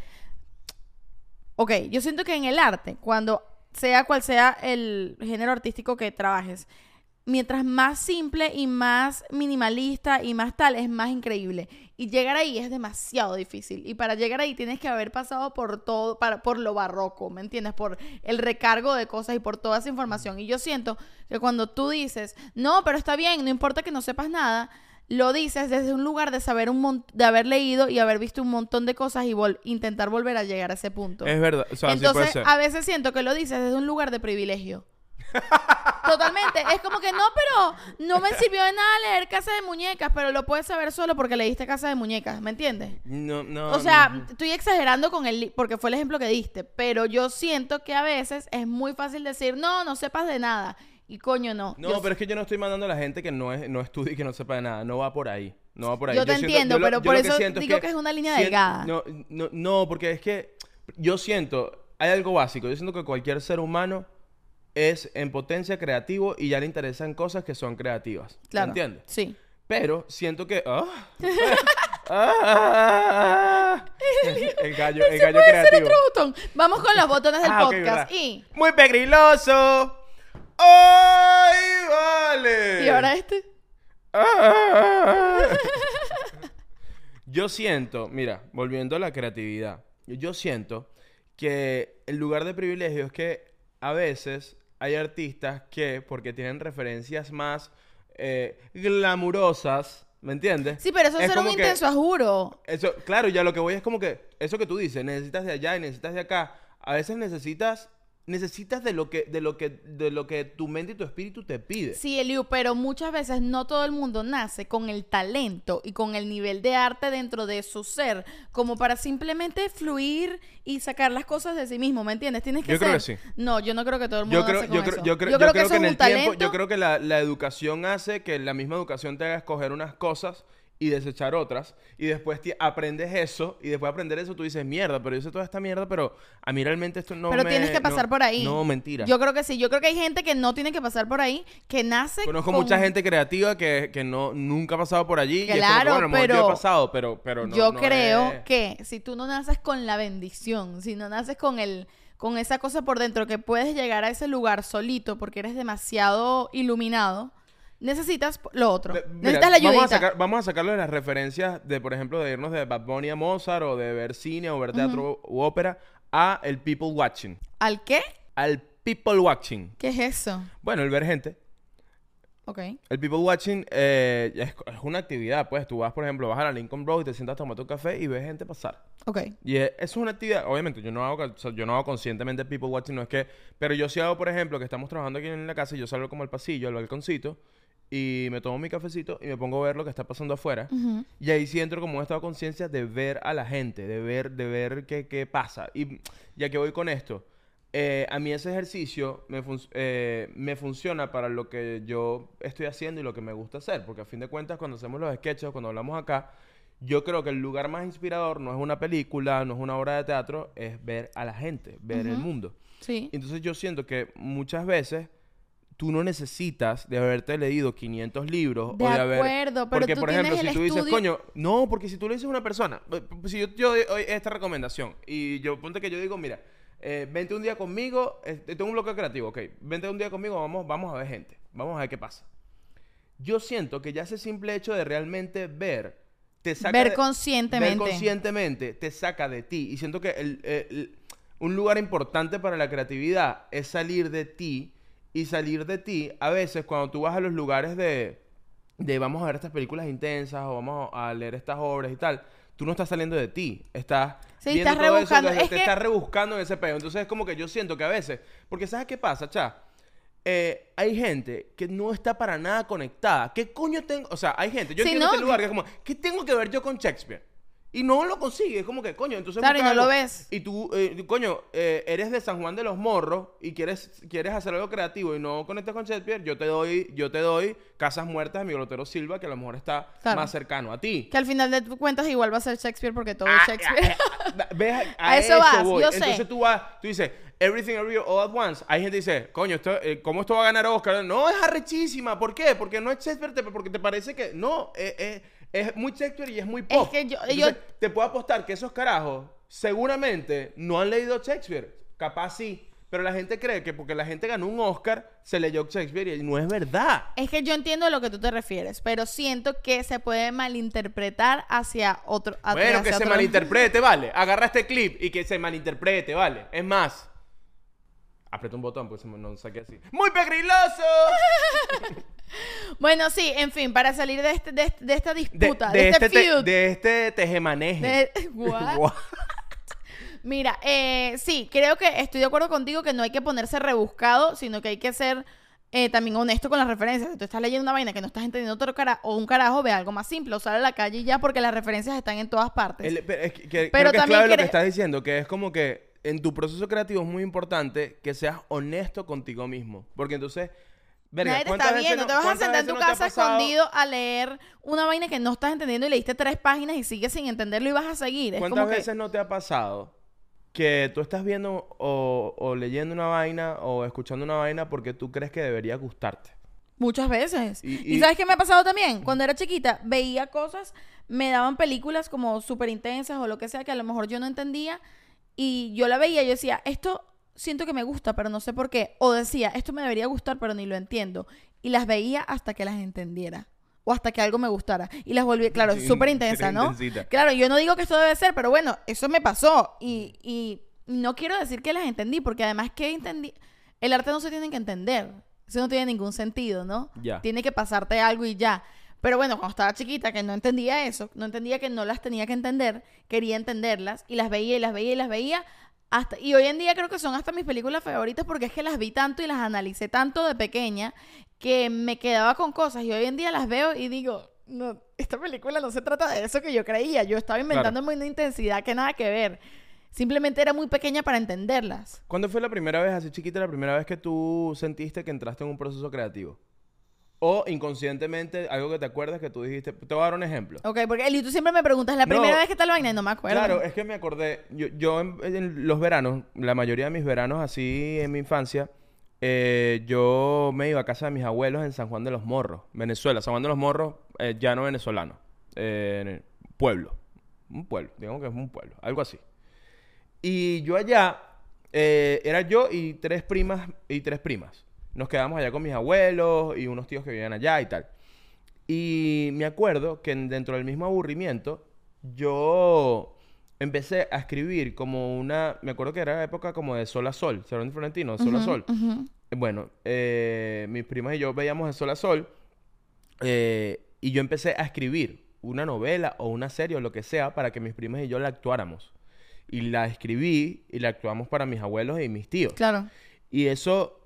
Ok, yo siento que en el arte, cuando sea cual sea el género artístico que trabajes, mientras más simple y más minimalista y más tal, es más increíble. Y llegar ahí es demasiado difícil. Y para llegar ahí tienes que haber pasado por todo, para, por lo barroco, ¿me entiendes? Por el recargo de cosas y por toda esa información. Y yo siento que cuando tú dices, no, pero está bien, no importa que no sepas nada, lo dices desde un lugar de saber un de haber leído y haber visto un montón de cosas y vol- intentar volver a llegar a ese punto. Es verdad, o sea, sí puede Entonces, ser. a veces siento que lo dices desde un lugar de privilegio. Totalmente. Es como que no, pero no me sirvió de nada leer Casa de Muñecas, pero lo puedes saber solo porque leíste Casa de Muñecas, ¿me entiendes? No, no. O sea, estoy exagerando con el porque fue el ejemplo que diste, pero yo siento que a veces es muy fácil decir, no, no sepas de nada. Y coño, no. No, Yo- pero es que yo no estoy mandando a la gente que no, es, no estudie y que no sepa de nada. No va por ahí. No va por ahí. Yo te entiendo, pero yo por lo eso digo que es una línea delgada. No, no, no, porque es que yo siento, hay algo básico. Yo siento que cualquier ser humano es en potencia creativo y ya le interesan cosas que son creativas. claro. ¿Me entiendes? Sí. Pero siento que. ah, ah, el gallo, el gallo Puede ser creativo. otro botón. Vamos con los botones del Ah, podcast. y, Muy pegriloso. ¡Ay, vale! y ahora este. Ah. Yo siento, mira, volviendo a la creatividad, yo siento que el lugar de privilegio es que a veces hay artistas que, porque tienen referencias más eh, glamurosas, ¿me entiendes? Sí, pero eso es, ser un que- intenso, juro. Eso, claro, ya lo que voy es como que, eso que tú dices, necesitas de allá y necesitas de acá, a veces necesitas, necesitas de lo que, de lo que, de lo que tu mente y tu espíritu te pide. Sí, Eliu, pero muchas veces no todo el mundo nace con el talento y con el nivel de arte dentro de su ser, como para simplemente fluir y sacar las cosas de sí mismo, ¿me entiendes? Tienes que Yo creo ser- que sí. No, yo no creo que todo el mundo Yo creo, nace con yo, creo, eso. yo, creo, yo creo que que eso en es el un tiempo, talento. yo creo que la, la educación hace que la misma educación te haga escoger unas cosas y desechar otras y después aprendes eso y después de aprender eso tú dices mierda, pero yo sé toda esta mierda, pero a mí realmente esto no pero me- tienes que pasar no- por ahí. No, mentira. Yo creo que sí. Yo creo que hay gente que no tiene que pasar por ahí, que nace Conozco con- mucha gente creativa que, que no, nunca ha pasado por allí. y es como que, Claro, bueno, yo pero- he pasado, pero, pero no. yo no creo es- que si tú no naces con la bendición, si no naces con el con esa cosa por dentro que puedes llegar a ese lugar solito porque eres demasiado iluminado, necesitas lo otro. De- mira, necesitas la ayudita. vamos, a sacar, vamos a sacarle las referencias de, por ejemplo, de irnos de Bad Bunny a Mozart o de ver cine o ver teatro u ópera a el people watching. ¿Al qué? Al people watching. ¿Qué es eso? Bueno, el ver gente. Ok. El people watching eh, es, es una actividad, pues. Tú vas, por ejemplo, vas a la Lincoln Road y te sientas a tomar tu café y ves gente pasar. Ok. Y es, eso es una actividad, obviamente, yo no hago, o sea, yo no hago conscientemente people watching, no es que, pero yo sí hago, por ejemplo, que estamos trabajando aquí en la casa y yo salgo como al pasillo, al balconcito, y me tomo mi cafecito y me pongo a ver lo que está pasando afuera. Ujú. Y ahí sí entro como un estado de conciencia de ver a la gente, de ver, de ver qué, qué pasa. Y ya que voy con esto, eh, a mí ese ejercicio me, fun- eh, me funciona para lo que yo estoy haciendo y lo que me gusta hacer. Porque a fin de cuentas, cuando hacemos los sketches, cuando hablamos acá, yo creo que el lugar más inspirador no es una película, no es una obra de teatro, es ver a la gente, ver el Ujú. mundo. Sí. Entonces yo siento que muchas veces tú no necesitas de haberte leído 500 libros De o de haber... acuerdo, pero porque, tú por ejemplo, si tú dices, estudio- coño, no, porque si tú le dices a una persona, eh, si yo te doy esta recomendación y yo, ponte que yo digo, mira, eh, vente un día conmigo, este, tengo un bloque creativo, ok, vente un día conmigo, vamos, vamos a ver gente, vamos a ver qué pasa. Yo siento que ya ese simple hecho de realmente ver, te saca Ver de- conscientemente. Ver conscientemente te saca de ti. Y siento que el- el- un lugar importante para la creatividad es salir de ti. Y salir de ti, a veces, cuando tú vas a los lugares de, de vamos a ver estas películas intensas o vamos a leer estas obras y tal, tú no estás saliendo de ti. Estás. Sí, viendo estás todo eso rebuscando. desde- Es te que- estás rebuscando en ese peo. Entonces es como que yo siento que a veces. Porque ¿sabes qué pasa, cha? Eh, hay gente que no está para nada conectada. ¿Qué coño tengo? O sea, hay gente. Yo Sí, entiendo ¿no? este lugar que es como, ¿qué tengo que ver yo con Shakespeare? Y no lo consigues, es como que, coño, entonces... Claro, y no lo ves. Y tú, eh, coño, eh, eres de San Juan de los Morros y quieres, quieres hacer algo creativo y no conectas con Shakespeare, yo te doy, yo te doy Casas Muertas de mi Lotero Silva, que a lo mejor está Claro. más cercano a ti. Que al final de tu cuentas igual va a ser Shakespeare porque todo Ah, es Shakespeare. ah, ah, ¿Ves? A, A eso vas, voy. yo sé. Entonces tú vas, tú dices, Everything Everywhere All at Once. Hay gente que dice, coño, esto, eh, ¿cómo esto va a ganar Oscar? No, es arrechísima. ¿Por qué? Porque no es Shakespeare, te- porque te parece que. No, eh, eh, es muy Shakespeare y es muy pop. que yo- Entonces, yo- te puedo apostar que esos carajos seguramente no han leído Shakespeare. Capaz sí. Pero la gente cree que porque la gente ganó un Oscar, se leyó Shakespeare y no es verdad. Es que yo entiendo a lo que tú te refieres, pero siento que se puede malinterpretar hacia otro. hacia Bueno, que se otro- malinterprete, vale. Agarra este clip y que se malinterprete, vale. Es más, aprieta un botón, pues no saqué así. ¡Muy pegriloso! Bueno, sí, en fin, para salir de, este, de, de esta disputa, de, de este, este, te- feud. de este tejemaneje. What? What? Mira, eh, sí, creo que estoy de acuerdo contigo que no hay que ponerse rebuscado, sino que hay que ser eh, también honesto con las referencias. Si tú estás leyendo una vaina que no estás entendiendo otro cara o un carajo, ve algo más simple, o sal a la calle y ya, porque las referencias están en todas partes. El- pero es que, que- Pero creo que es también clave lo que estás diciendo, que es como que en tu proceso creativo es muy importante que seas honesto contigo mismo. Porque entonces, verga, Nadie te ¿cuántas está viendo, no- te vas a sentar en tu no casa escondido a leer una vaina que no estás entendiendo y leíste tres páginas y sigues sin entenderlo y vas a seguir. Es ¿Cuántas como que veces no te ha pasado que tú estás viendo o, o leyendo una vaina o escuchando una vaina porque tú crees que debería gustarte? muchas veces. Y- Y, y- ¿sabes qué me ha pasado también? Cuando era chiquita, veía cosas, me daban películas como súper intensas o lo que sea que a lo mejor yo no entendía y yo la veía yo decía, esto siento que me gusta, pero no sé por qué. O decía, esto me debería gustar, pero ni lo entiendo. Y las veía hasta que las entendiera. O hasta que algo me gustara. Y las volví, claro, súper sí, intensa, ¿no? intensita. Claro, yo no digo que esto debe ser, pero bueno, eso me pasó. Y, y no quiero decir que las entendí, porque además que entendí, el arte no se tiene que entender. Eso no tiene ningún sentido, ¿no? Ya. Tiene que pasarte algo y ya. Pero bueno, cuando estaba chiquita, que no entendía eso, no entendía que no las tenía que entender, quería entenderlas y las veía y las veía y las veía. Hasta, y hoy en día creo que son hasta mis películas favoritas porque es que las vi tanto y las analicé tanto de pequeña que me quedaba con cosas. Y hoy en día las veo y digo, no, esta película no se trata de eso que yo creía. Yo estaba inventándome una intensidad que nada que ver. Simplemente era muy pequeña para entenderlas. ¿Cuándo fue la primera vez, así chiquita, la primera vez que tú sentiste que entraste en un proceso creativo? O inconscientemente, algo que te acuerdas que tú dijiste. Te voy a dar un ejemplo. Ok, porque Eli, tú siempre me preguntas, ¿la No. primera vez que tal vaina? Y no me acuerdo. Claro, es que me acordé. Yo, yo en, en los veranos, la mayoría de mis veranos así en mi infancia, eh, yo me iba a casa de mis abuelos en San Juan de los Morros, Venezuela. San Juan de los Morros, eh, llano venezolano. Eh, pueblo. Un pueblo, digamos que es un pueblo, algo así. Y yo allá, eh, era yo y tres primas y tres primas. Nos quedamos allá con mis abuelos y unos tíos que vivían allá y tal. Y me acuerdo que en- dentro del mismo aburrimiento, yo empecé a escribir como una... Me acuerdo que era la época como de Sol a Sol, Salón de Florentino, Sol a Ujú, Sol. Bueno, eh, mis primas y yo veíamos de Sol a Sol eh, y yo empecé a escribir una novela o una serie o lo que sea para que mis primas y yo la actuáramos. Y la escribí y la actuamos para mis abuelos y mis tíos. Claro. Y eso,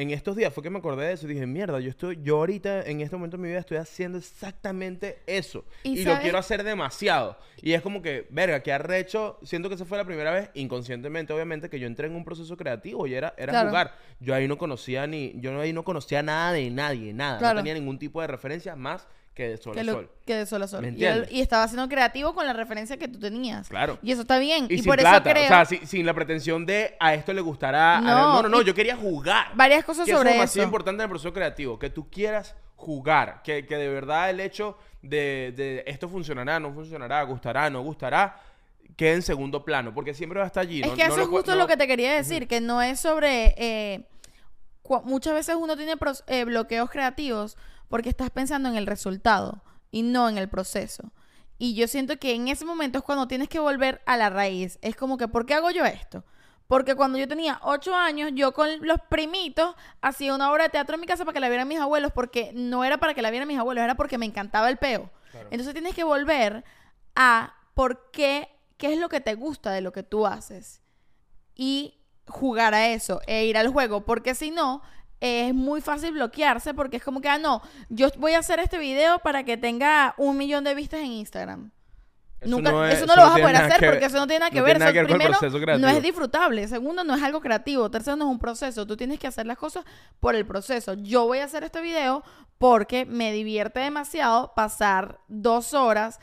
en estos días fue que me acordé de eso y dije, mierda, yo estoy, yo ahorita en este momento de mi vida estoy haciendo exactamente eso. ¿Y Y, lo quiero hacer demasiado. Y es como que, verga, que arrecho, siento que esa fue la primera vez, inconscientemente, obviamente, que yo entré en un proceso creativo y era, era Claro. jugar. Yo ahí no conocía ni, yo ahí no conocía nada de nadie, nada. Claro. No tenía ningún tipo de referencia más que de sol que, a lo- sol. que de sol a sol. ¿Me Y, entiendes? él- y estaba siendo creativo con la referencia que tú tenías. Claro. Y eso está bien. Y, Y, sin por plata, eso creo o sea, si- sin la pretensión de a esto le gustará. a- No, No, no, yo quería jugar. varias cosas que sobre eso es demasiado importante en el proceso creativo, que tú quieras jugar, que, que de verdad el hecho de, de esto funcionará, no funcionará, gustará, no gustará, quede en segundo plano, porque siempre va a estar allí. Es no- que no eso es justo no- lo que te quería decir, que no es sobre... eh, muchas veces uno tiene eh, bloqueos creativos porque estás pensando en el resultado y no en el proceso. Y yo siento que en ese momento es cuando tienes que volver a la raíz. Es como que, ¿por qué hago yo esto? Porque cuando yo tenía ocho años, yo con los primitos hacía una obra de teatro en mi casa para que la vieran mis abuelos, porque no era para que la vieran mis abuelos, era porque me encantaba el peo. Claro. Entonces tienes que volver a por qué, qué es lo que te gusta de lo que tú haces y jugar a eso e ir al juego, porque si no, es muy fácil bloquearse porque es como que, ah, no, yo voy a hacer este video para que tenga un millón de vistas en Instagram. Eso Nunca, no es- eso no eso lo vas a poder hacer ver- porque eso no tiene nada que no ver. nada Eso, que ver con el primero, proceso no es disfrutable. Segundo, no es algo creativo. Tercero, no es un proceso. Tú tienes que hacer las cosas por el proceso. Yo voy a hacer este video porque me divierte demasiado pasar dos horas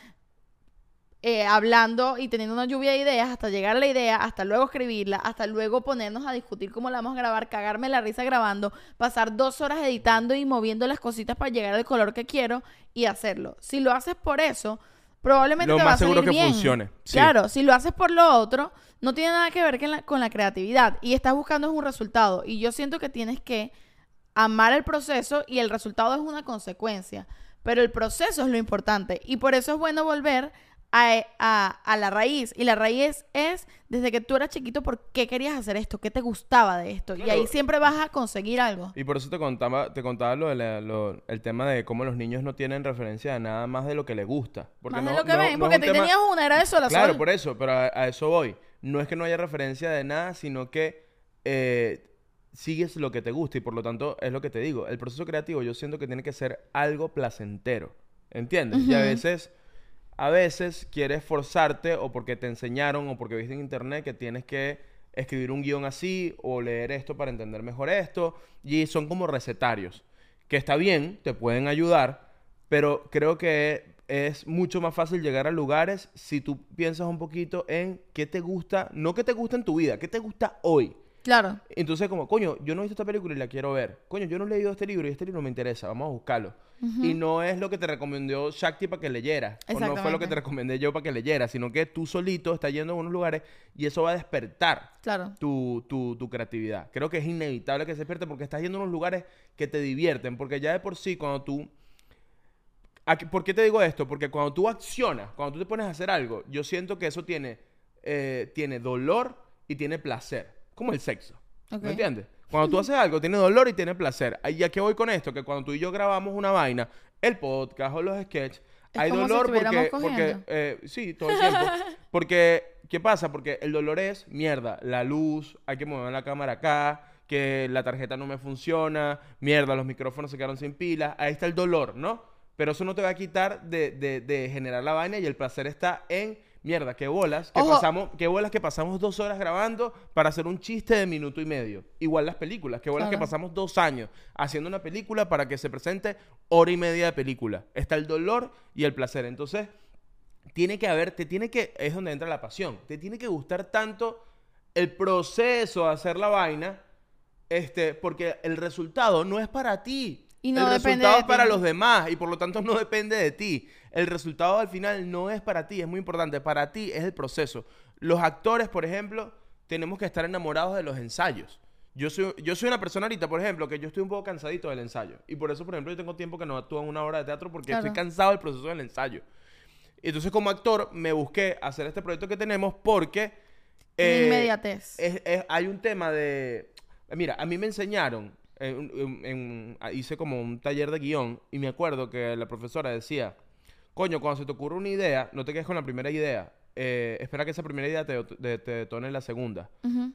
eh, hablando y teniendo una lluvia de ideas hasta llegar a la idea, hasta luego escribirla, hasta luego ponernos a discutir cómo la vamos a grabar, cagarme la risa grabando, pasar dos horas editando y moviendo las cositas para llegar al color que quiero y hacerlo. Si lo haces por eso, probablemente Lo te va a más seguro salir que bien. funcione, sí. Claro, si lo haces por lo otro, no tiene nada que ver con la, con la creatividad y estás buscando un resultado. Y yo siento que tienes que amar el proceso y el resultado es una consecuencia. Pero el proceso es lo importante. Y por eso es bueno volver a, a- a la raíz. Y la raíz es desde que tú eras chiquito, ¿por qué querías hacer esto? ¿Qué te gustaba de esto? Y ahí siempre vas a conseguir algo. Y por eso te contaba, te contaba lo de la- lo- el tema de cómo los niños no tienen referencia de nada más de lo que les gusta. Porque Más no, de lo que no- ven, no porque tema- tenías una, era de sol a Claro, sol. por eso, pero a, a eso voy. No es que no haya referencia de nada, sino que eh, sigues lo que te gusta y por lo tanto es lo que te digo. El proceso creativo yo siento que tiene que ser algo placentero, ¿entiendes? Y a veces, a veces quieres forzarte o porque te enseñaron o porque viste en internet que tienes que escribir un guion así o leer esto para entender mejor esto y son como recetarios que está bien, te pueden ayudar, pero creo que es mucho más fácil llegar a lugares si tú piensas un poquito en qué te gusta, no qué te gusta en tu vida, qué te gusta hoy. Claro. Entonces, como, coño, yo no he visto esta película y la quiero ver. Coño, yo no he leído este libro y este libro me interesa, vamos a buscarlo. Y no es lo que te recomendó Shakti para que leyeras. O no fue lo que te recomendé yo para que leyeras, sino que tú solito estás yendo a unos lugares y eso va a despertar Claro. tu, tu, tu creatividad. Creo que es inevitable que se despierte porque estás yendo a unos lugares que te divierten. Porque ya de por sí, cuando tú. ¿Por qué te digo esto? Porque cuando tú accionas, cuando tú te pones a hacer algo, yo siento que eso tiene, eh, tiene dolor y tiene placer. Como el sexo. ¿Me entiendes? Cuando tú haces algo, tiene dolor y tiene placer. ¿Y a qué voy con esto? Que cuando tú y yo grabamos una vaina, el podcast o los sketches, Es hay como si dolor porque, porque eh, sí, todo el tiempo. Porque, ¿qué pasa? Porque el dolor es mierda. La luz, hay que mover la cámara acá, que la tarjeta no me funciona, mierda, los micrófonos se quedaron sin pilas. Ahí está el dolor, ¿no? Pero eso no te va a quitar de, de- de generar la vaina y el placer está en mierda, qué bolas, que Ojo. pasamos, qué bolas que pasamos dos horas grabando para hacer un chiste de minuto y medio. Igual las películas, qué bolas que pasamos dos años haciendo una película para que se presente hora y media de película. Está el dolor y el placer. Entonces, tiene que haber, te tiene que, es donde entra la pasión. Te tiene que gustar tanto el proceso de hacer la vaina, este, porque el resultado no es para ti. Y no el depende resultado de es para los demás y por lo tanto no depende de ti. El resultado al final no es para ti, es muy importante. Para ti es el proceso. Los actores, por ejemplo, tenemos que estar enamorados de los ensayos. Yo soy, yo soy una persona ahorita, por ejemplo, que yo estoy un poco cansadito del ensayo. Y por eso, por ejemplo, yo tengo tiempo que no actúo en una obra de teatro porque Claro. estoy cansado del proceso del ensayo. Entonces, como actor, me busqué hacer este proyecto que tenemos porque... Eh, inmediatez. es- es- hay un tema de... Mira, a mí me enseñaron, en- en- en- hice como un taller de guion y me acuerdo que la profesora decía, coño, cuando se te ocurre una idea, no te quedes con la primera idea, eh, espera que esa primera idea te, te, te detone la segunda.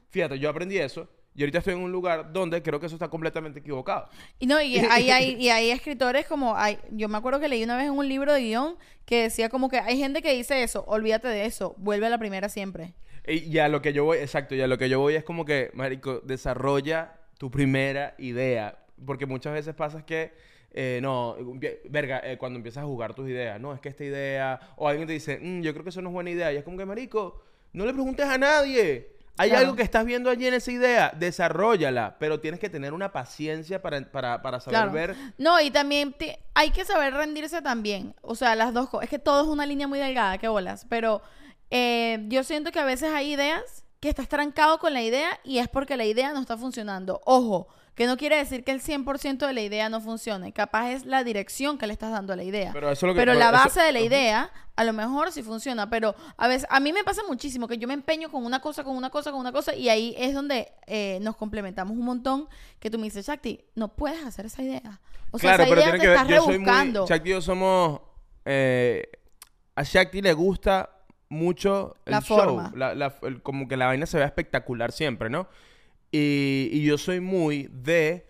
Fíjate, yo aprendí eso y ahorita estoy en un lugar donde creo que eso está completamente equivocado. Y no, y hay, hay, y hay escritores como, hay, yo me acuerdo que leí una vez en un libro de guion que decía como que hay gente que dice eso, olvídate de eso, vuelve a la primera siempre. Y y a lo que yo voy, exacto, y a lo que yo voy es como que, marico, desarrolla tu primera idea. Porque muchas veces pasa que, eh, no, verga, eh, cuando empiezas a jugar tus ideas, no, es que esta idea, o alguien te dice, "Mm, yo creo que eso no es buena idea, y es como que, marico, no le preguntes a nadie. Hay Claro. algo que estás viendo allí en esa idea, desarrollala, pero tienes que tener una paciencia para, para, para saber Claro. ver. No, y también te- hay que saber rendirse también. O sea, las dos cosas. Es que todo es una línea muy delgada, qué bolas. Pero eh, yo siento que a veces hay ideas que estás trancado con la idea y es porque la idea no está funcionando. Ojo, que no quiere decir que el 100% de la idea no funcione. Capaz es la dirección que le estás dando a la idea. Pero eso es lo que- Pero pero la eso- base de la idea, a lo mejor sí funciona. Pero a veces, a mí me pasa muchísimo que yo me empeño con una cosa, con una cosa, con una cosa. Y ahí es donde eh, nos complementamos un montón. Que tú me dices, Shakti, no puedes hacer esa idea. O sea, claro, esa pero idea tiene te que ver. estás Yo soy muy. rebuscando. Shakti y yo somos. eh, a Shakti le gusta mucho el La show. forma. la- la- el- como que la vaina se vea espectacular siempre, ¿no? Y, yo soy muy de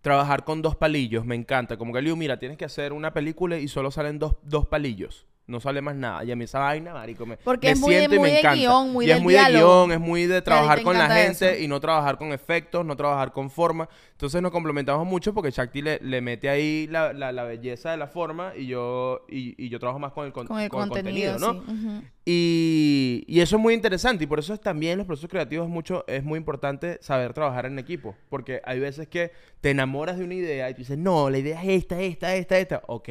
trabajar con dos palillos. Me encanta. Como que le digo, mira, tienes que hacer una película y solo salen dos, dos palillos. No sale más nada. Y a mí esa vaina, marico, me, Porque me es muy de- y muy me de encanta. guion, muy y es muy de guion, es muy de trabajar con la gente eso. y no trabajar con efectos, no trabajar con forma. Entonces nos complementamos mucho porque Shakti le, le mete ahí la, la- la belleza de la forma y yo, y, y yo trabajo más con el, con- Con el con el contenido, ¿no? sí. Y, y eso es muy interesante y por eso es también en los procesos creativos es mucho es muy importante saber trabajar en equipo porque hay veces que te enamoras de una idea y tú dices no la idea es esta esta esta esta ok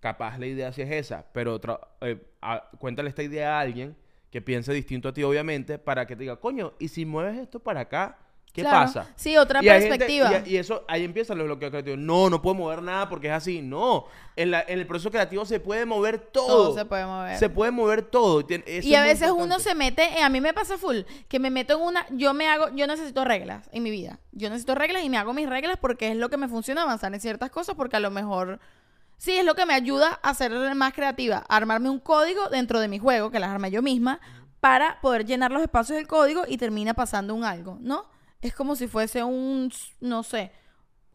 capaz la idea sí es esa pero tra- eh, a- cuéntale esta idea a alguien que piense distinto a ti obviamente para que te diga coño y si mueves esto para acá qué Claro. pasa Sí, otra y hay gente- perspectiva. y, y eso, ahí empieza los bloqueos creativos. No, no puedo mover nada porque es así. No. En, la- en el proceso creativo se puede mover todo. Todo se puede mover. Se puede mover todo. Eso Y a veces uno se mete, eh, a mí me pasa full, que me meto en una, yo me hago, yo necesito reglas en mi vida. Yo necesito reglas y me hago mis reglas porque es lo que me funciona avanzar en ciertas cosas porque a lo mejor, sí, es lo que me ayuda a ser más creativa, a armarme un código dentro de mi juego, que las armé yo misma, para poder llenar los espacios del código y termina pasando un algo, ¿no? Es como si fuese un, no sé,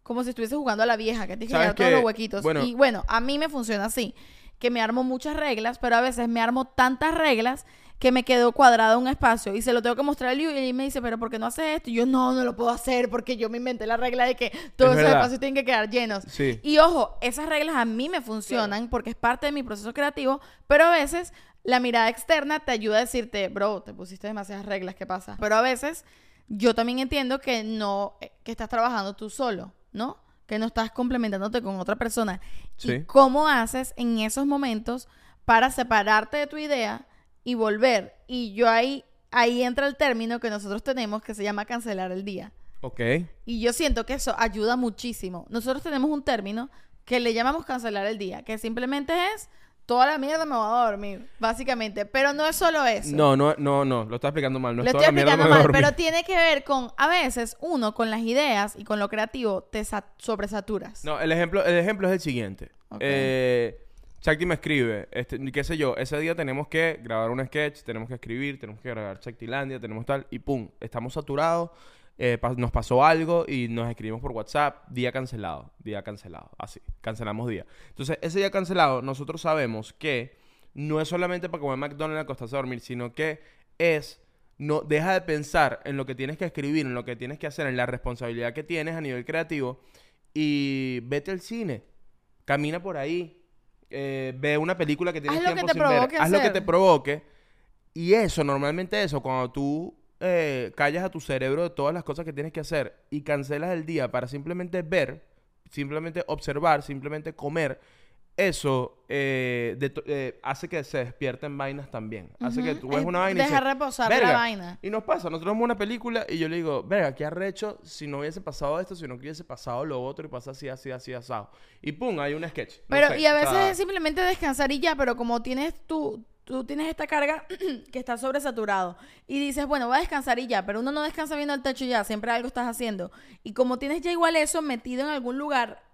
como si estuviese jugando a la vieja, que tienes que ¿Sabes llenar todos los huequitos. Bueno. y bueno, a mí me funciona así, que me armo muchas reglas, pero a veces me armo tantas reglas que me quedó cuadrado un espacio y se lo tengo que mostrar a Liu y él me dice, pero ¿por qué no haces esto? Y yo, no, no lo puedo hacer porque yo me inventé la regla de que todos esos verdad. espacios tienen que quedar llenos. Sí. Y ojo, esas reglas a mí me funcionan porque es parte de mi proceso creativo, pero a veces la mirada externa te ayuda a decirte, bro, te pusiste demasiadas reglas, ¿qué pasa? Pero a veces yo también entiendo que no, eh, que estás trabajando tú solo, ¿no? Que no estás complementándote con otra persona. Sí. ¿Y cómo haces en esos momentos para separarte de tu idea y volver? Y yo ahí, ahí entra el término que nosotros tenemos que se llama cancelar el día. Ok. Y yo siento que eso ayuda muchísimo. Nosotros tenemos un término que le llamamos cancelar el día, que simplemente es toda la mierda me voy a dormir, básicamente. Pero no es solo eso. No, no, no, no. Lo estás explicando mal. No Lo es estoy toda la mierda explicando me voy a mal, dormir. pero tiene que ver con, a veces, uno con las ideas y con lo creativo te sa- sobresaturas. No, el ejemplo, el ejemplo es el siguiente. Ok. Eh, Shakti me escribe, este, qué sé yo, ese día tenemos que grabar un sketch, tenemos que escribir, tenemos que grabar Shaktilandia, tenemos tal, y pum, estamos saturados, eh, pa- nos pasó algo y nos escribimos por WhatsApp, día cancelado, día cancelado, así, cancelamos día. Entonces, ese día cancelado, nosotros sabemos que no es solamente para comer McDonald's acostarse a dormir, sino que es no deja de pensar en lo que tienes que escribir, en lo que tienes que hacer, en la responsabilidad que tienes a nivel creativo y vete al cine, camina por ahí, eh, ve una película que tienes Haz que tiempo te sin ver, haz lo que te provoque. Y eso, normalmente eso, cuando tú eh, callas a tu cerebro de todas las cosas que tienes que hacer y cancelas el día para simplemente ver, simplemente observar, simplemente comer, eso eh, de eh, hace que se despierten vainas también. Hace que tú ves Es una vaina y deja dices, reposar la vaina. Y nos pasa, nosotros vemos una película y yo le digo, verga, ¿qué arrecho si no hubiese pasado esto, si no hubiese pasado lo otro y pasa así, así, así, asado? Y pum, hay un sketch. No Pero, sé, y a veces es simplemente descansar y ya, pero como tienes tú, tú tienes esta carga que está sobresaturado y dices, bueno, voy a descansar y ya, pero uno no descansa viendo el techo y ya, siempre algo estás haciendo. Y como tienes ya igual eso metido en algún lugar,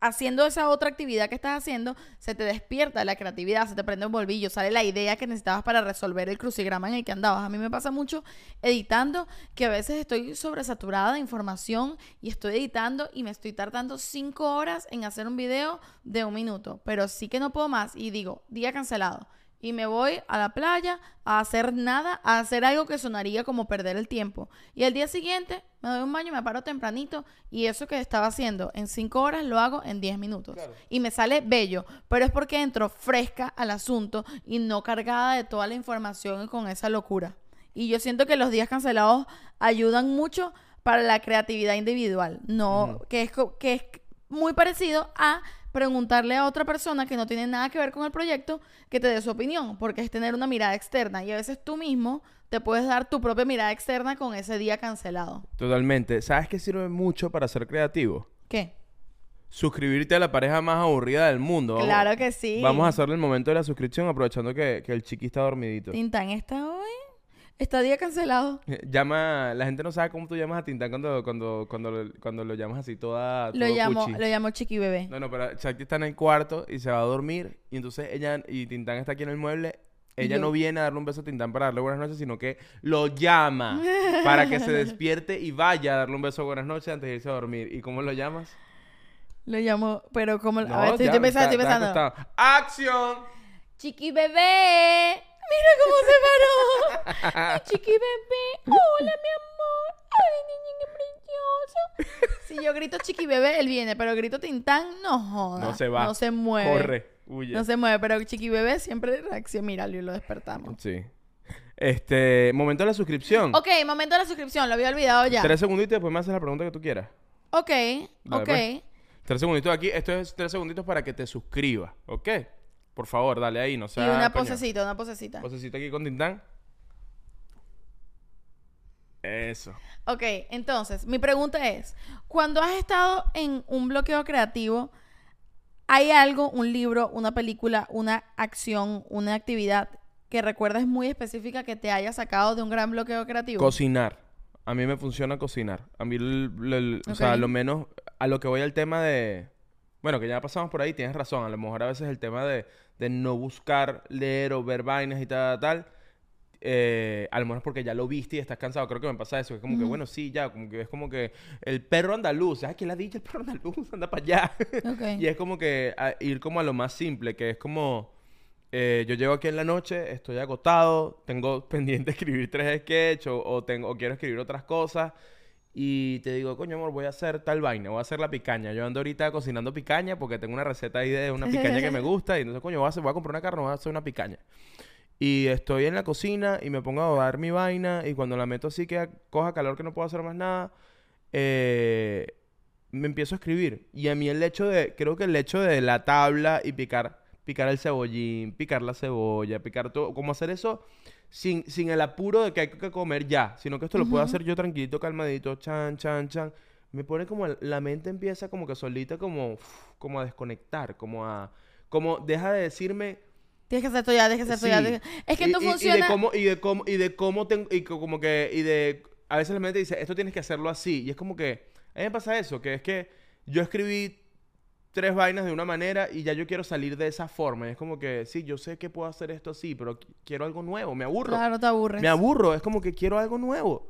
haciendo esa otra actividad que estás haciendo, se te despierta la creatividad, se te prende un bolvillo, sale la idea que necesitabas para resolver el crucigrama en el que andabas. A mí me pasa mucho editando que a veces estoy sobresaturada de información y estoy editando y me estoy tardando cinco horas en hacer un video de un minuto, pero sí que no puedo más y digo, día cancelado. Y me voy a la playa a hacer nada, a hacer algo que sonaría como perder el tiempo. Y el día siguiente me doy un baño, me paro tempranito y eso que estaba haciendo en cinco horas lo hago en 10 minutos. Claro. Y me sale bello, pero es porque entro fresca al asunto y no cargada de toda la información y con esa locura. Y yo siento que los días cancelados ayudan mucho para la creatividad individual, no que es que es muy parecido a preguntarle a otra persona que no tiene nada que ver con el proyecto que te dé su opinión, porque es tener una mirada externa y a veces tú mismo te puedes dar tu propia mirada externa con ese día cancelado. Totalmente. ¿Sabes qué sirve mucho para ser creativo? ¿Qué? Suscribirte a la pareja más aburrida del mundo. Claro que sí. Vamos a hacerle el momento de la suscripción aprovechando que, que el chiqui está dormidito. Tintán está hoy. Está día cancelado. Llama, la gente no sabe cómo tú llamas a Tintán cuando, cuando, cuando, lo- cuando lo llamas así toda, Lo todo llamo, cuchi. lo llamo chiqui bebé. No, no, pero Shakti está en el cuarto y se va a dormir y entonces ella y Tintán está aquí en el mueble. Ella Yo- no viene a darle un beso a Tintán para darle buenas noches, sino que lo llama para que se despierte y vaya a darle un beso buenas noches antes de irse a dormir. ¿Y cómo lo llamas? Lo llamo, pero como... No, a ver, estoy, ya, estoy pensando, está- estoy pensando. ¡Acción! Chiqui bebé. Mira cómo se paró. Mi chiqui bebé. Hola, mi amor. Ay, niña, qué precioso. Si yo grito chiqui bebé, él viene, pero grito tintán, no joda. No se va. No se mueve. Corre, huye. No se mueve, pero chiqui bebé siempre reacciona. Míralo y lo despertamos. Sí. Este, momento de la suscripción. Ok, momento de la suscripción, lo había olvidado ya. Tres segunditos y después me haces la pregunta que tú quieras. Ok, Dale, ok. pues. Tres segunditos aquí. Esto es tres segunditos para que te suscribas, ¿ok? Por favor, dale ahí, no y sea... una coño. posecita, una posecita. Posecita aquí con Tintán. Eso. Ok, entonces, mi pregunta es, cuando has estado en un bloqueo creativo, ¿hay algo, un libro, una película, una acción, una actividad que recuerdes muy específica que te haya sacado de un gran bloqueo creativo? Cocinar. A mí me funciona cocinar. A mí, el- el- o sea, Ok. lo menos... A lo que voy al tema de... Bueno, que ya pasamos por ahí, tienes razón. A lo mejor a veces el tema de, de no buscar leer o ver vainas y tal, tal, eh, a lo mejor es porque ya lo viste y estás cansado. Creo que me pasa eso. Es como que, bueno, sí, ya, como que es como que el perro andaluz. ¿Sabes quién le ha dicho el perro andaluz? Anda para allá. Ok. y es como que a- ir como a lo más simple, que es como... eh, yo llego aquí en la noche, estoy agotado, tengo pendiente escribir tres sketches o, o tengo, o quiero escribir otras cosas. Y te digo, coño, amor, voy a hacer tal vaina, voy a hacer la picaña. Yo ando ahorita cocinando picaña porque tengo una receta ahí de una picaña que me gusta. Y entonces, coño, voy a, hacer- voy a comprar una carne, voy a hacer una picaña. Y estoy en la cocina y me pongo a dar mi vaina. Y cuando la meto así que coja calor que no puedo hacer más nada, eh, me empiezo a escribir. Y a mí el hecho de, creo que el hecho de la tabla y picar, picar el cebollín, picar la cebolla, picar todo, como hacer eso sin, sin el apuro de que hay que comer ya, sino que esto lo puedo hacer yo tranquilito, calmadito, chan, chan, chan. Me pone como, la mente empieza como que solita como, uf, como a desconectar, como a, como deja de decirme, Tienes que hacer esto ya, tienes que hacer esto Sí. ya. Es que y, tú y- y funciona... de cómo y de cómo y de cómo tengo y co- como que y de a veces la mente dice esto tienes que hacerlo así y es como que a mí me pasa eso que es que yo escribí tres vainas de una manera y ya yo quiero salir de esa forma. Y es como que sí yo sé que puedo hacer esto así pero qui- quiero algo nuevo me aburro. Claro, te aburres. me aburro es como que quiero algo nuevo.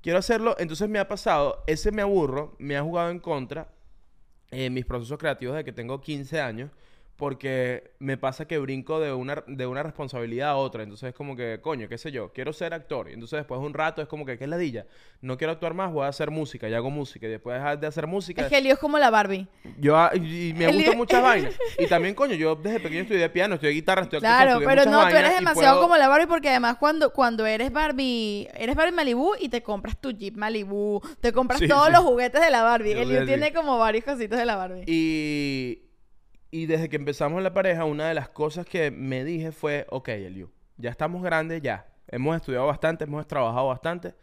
Quiero hacerlo entonces me ha pasado ese me aburro me ha jugado en contra en mis procesos creativos de que tengo 15 años porque me pasa que brinco de una, de una responsabilidad a otra. Entonces es como que, coño, qué sé yo, quiero ser actor. Y entonces después de un rato es como que, ¿qué es ladilla? No quiero actuar más, voy a hacer música. Y hago música. Y después de hacer música, Es que el lío es como la Barbie. yo ah, y, y me gustan muchas vainas. Y también, coño, yo desde pequeño estudié piano, estudié guitarra, estudié Claro, pero no, tú eres demasiado puedo- como la Barbie porque además cuando, cuando eres Barbie, eres Barbie Malibu y te compras tu Jeep Malibu, te compras Sí, todos sí. los juguetes de la Barbie. El lío tiene como varios cositos de la Barbie. Y, y desde que empezamos la pareja, una de las cosas que me dije fue, ok, Eliu, ya estamos grandes, ya. Hemos estudiado bastante, hemos trabajado bastante.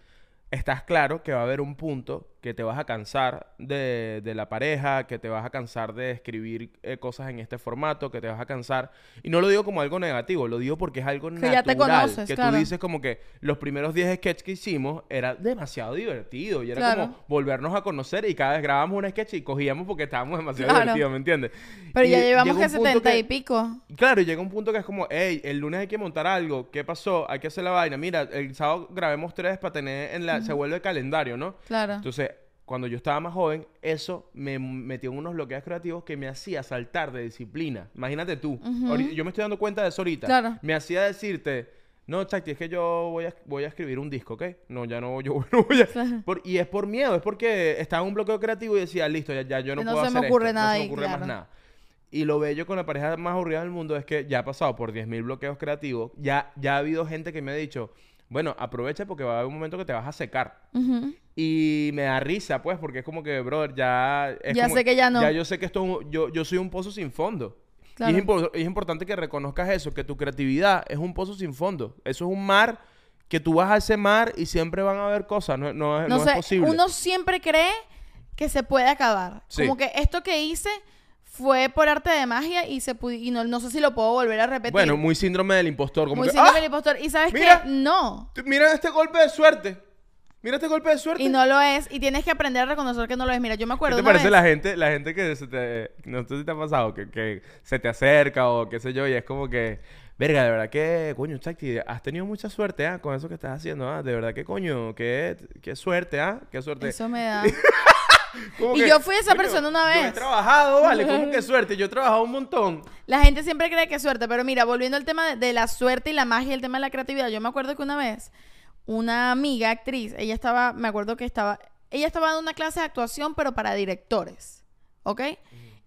Estás claro que va a haber un punto que te vas a cansar de, de la pareja, que te vas a cansar de escribir eh, cosas en este formato, que te vas a cansar. Y no lo digo como algo negativo, lo digo porque es algo Que natural. ya te conoces, que claro. tú dices como que los primeros 10 sketches que hicimos era demasiado divertido. Y era Claro. como volvernos a conocer y cada vez grabábamos un sketch y cogíamos porque estábamos demasiado Claro. divertidos, ¿me entiendes? Pero Y ya llevamos que punto 70 que- y pico. Claro, y llega un punto que es como, hey, el lunes hay que montar algo, ¿qué pasó? Hay que hacer la vaina. Mira, el sábado grabemos tres para tener en la... Se vuelve calendario, ¿no? Claro. Entonces, cuando yo estaba más joven, eso me metió en unos bloqueos creativos que me hacía saltar de disciplina. Imagínate tú. Yo me estoy dando cuenta de eso ahorita. Claro. Me hacía decirte, no, Chakti, es que yo voy a, voy a escribir un disco, ¿ok? No, ya no, yo no voy a... Claro. Por- y es por miedo, es porque estaba en un bloqueo creativo y decía, listo, ya, ya yo no, No puedo se me hacer ocurre esto, nada no se me ocurre más nada. Y lo bello con la pareja más aburrida del mundo es que ya ha pasado por 10.000 bloqueos creativos. Ya, ya ha habido gente que me ha dicho, bueno, aprovecha porque va a haber un momento que te vas a secar. Y me da risa, pues, porque es como que, brother, ya... es Ya como- sé que ya no. Ya yo sé que esto es un- yo, yo soy un pozo sin fondo. Y Claro. es, impor- es importante que reconozcas eso, que tu creatividad es un pozo sin fondo. Eso es un mar que tú vas a ese mar y siempre van a haber cosas. No, no es, No, no sé, es posible. uno siempre cree que se puede acabar. Sí. Como que esto que hice fue por arte de magia y se y no, no sé si lo puedo volver a repetir. Bueno, muy síndrome del impostor. Como Muy que, síndrome ¡ah! del impostor. Y sabes Mira. qué? No. Mira este golpe de suerte. Mira este golpe de suerte. Y no lo es. Y tienes que aprender a reconocer que no lo es. Mira, yo me ¿Qué acuerdo te una parece vez- la gente, la gente que se te, no sé si te ha pasado, que, que se te acerca o qué sé yo, y es como que, verga, de verdad que, coño, Chakti, has tenido mucha suerte, ¿ah? Con eso que estás haciendo, ¿ah? De verdad que, coño, qué, qué suerte, ¿ah? Qué suerte. Eso me da. Y que, yo fui esa coño, persona una Yo he vez. trabajado, vale, como que suerte. Yo he trabajado un montón. La gente siempre cree que es suerte, pero mira, volviendo al tema de, de la suerte y la magia, el tema de la creatividad, yo me acuerdo que una vez una amiga actriz, ella estaba, me acuerdo que estaba, ella estaba dando una clase de actuación, pero para directores, ¿ok?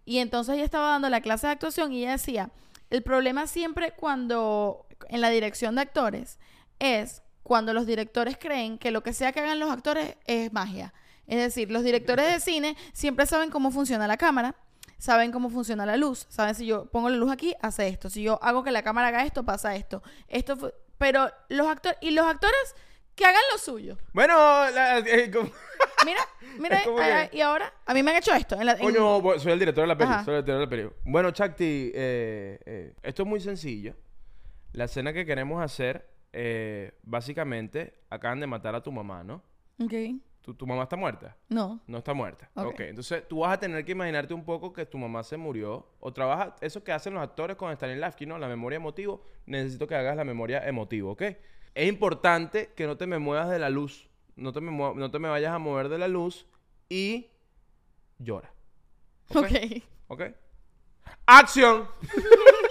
Y entonces ella estaba dando la clase de actuación y ella decía, el problema siempre cuando, en la dirección de actores, es cuando los directores creen que lo que sea que hagan los actores es magia. Es decir, los directores de cine siempre saben cómo funciona la cámara, saben cómo funciona la luz, saben si yo pongo la luz aquí, hace esto, si yo hago que la cámara haga esto, pasa esto. Esto fue- pero los actores y los actores que hagan lo suyo. Bueno, la- eh, como- Mira, mira, que- y ahora a mí me han hecho esto en la- en- Coño, bo- soy el director de la peli. Soy el director de la peli. Bueno, Chakti, eh, eh, esto es muy sencillo. La escena que queremos hacer, eh, básicamente, acaban de matar a tu mamá, ¿no? Ok. ¿Tu, tu mamá está muerta? No. No está muerta. Ok. ok, entonces tú vas a tener que imaginarte un poco que tu mamá se murió. O trabaja, eso que hacen los actores con Stanislavski, ¿no? La memoria emotivo. Necesito que hagas la memoria emotivo, ¿ok? Es importante que no te me muevas de la luz. No te me, no te me vayas a mover de la luz y llora. Ok. ¿Ok? ¡Acción!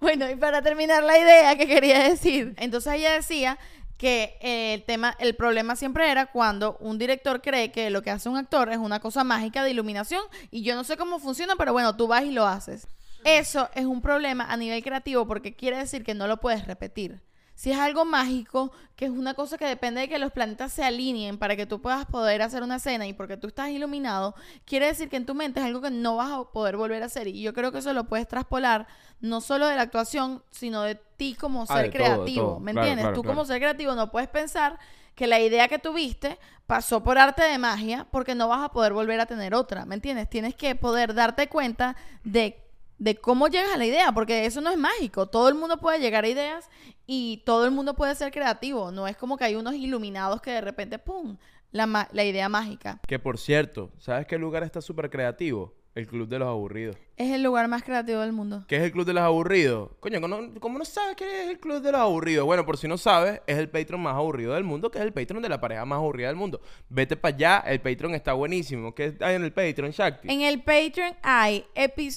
Bueno, y para terminar la idea que quería decir, entonces ella decía que eh, el tema, el problema siempre era cuando un director cree que lo que hace un actor es una cosa mágica de iluminación y yo no sé cómo funciona, pero bueno, tú vas y lo haces. Eso es un problema a nivel creativo porque quiere decir que no lo puedes repetir. Si es algo mágico, que es una cosa que depende de que los planetas se alineen para que tú puedas poder hacer una escena y porque tú estás iluminado, quiere decir que en tu mente es algo que no vas a poder volver a hacer. Y yo creo que eso lo puedes traspolar no solo de la actuación, sino de ti como Ah, ser todo, creativo. todo. ¿Me Claro, entiendes? claro, tú claro. como ser creativo no puedes pensar que la idea que tuviste pasó por arte de magia porque no vas a poder volver a tener otra. ¿Me entiendes? Tienes que poder darte cuenta de de cómo llegas a la idea, porque eso no es mágico. Todo el mundo puede llegar a ideas y todo el mundo puede ser creativo. No es como que hay unos iluminados que de repente, ¡pum!, la, la idea mágica. Que por cierto, ¿sabes qué lugar está súper creativo? El Club de los Aburridos. Es el lugar más creativo del mundo. ¿Qué es el Club de los Aburridos? Coño, ¿cómo no, cómo no sabes qué es el Club de los Aburridos? Bueno, por si no sabes, es el Patreon más aburrido del mundo, que es el Patreon de la pareja más aburrida del mundo. Vete para allá, el Patreon está buenísimo. ¿Qué hay en el Patreon, Shakti? En el Patreon hay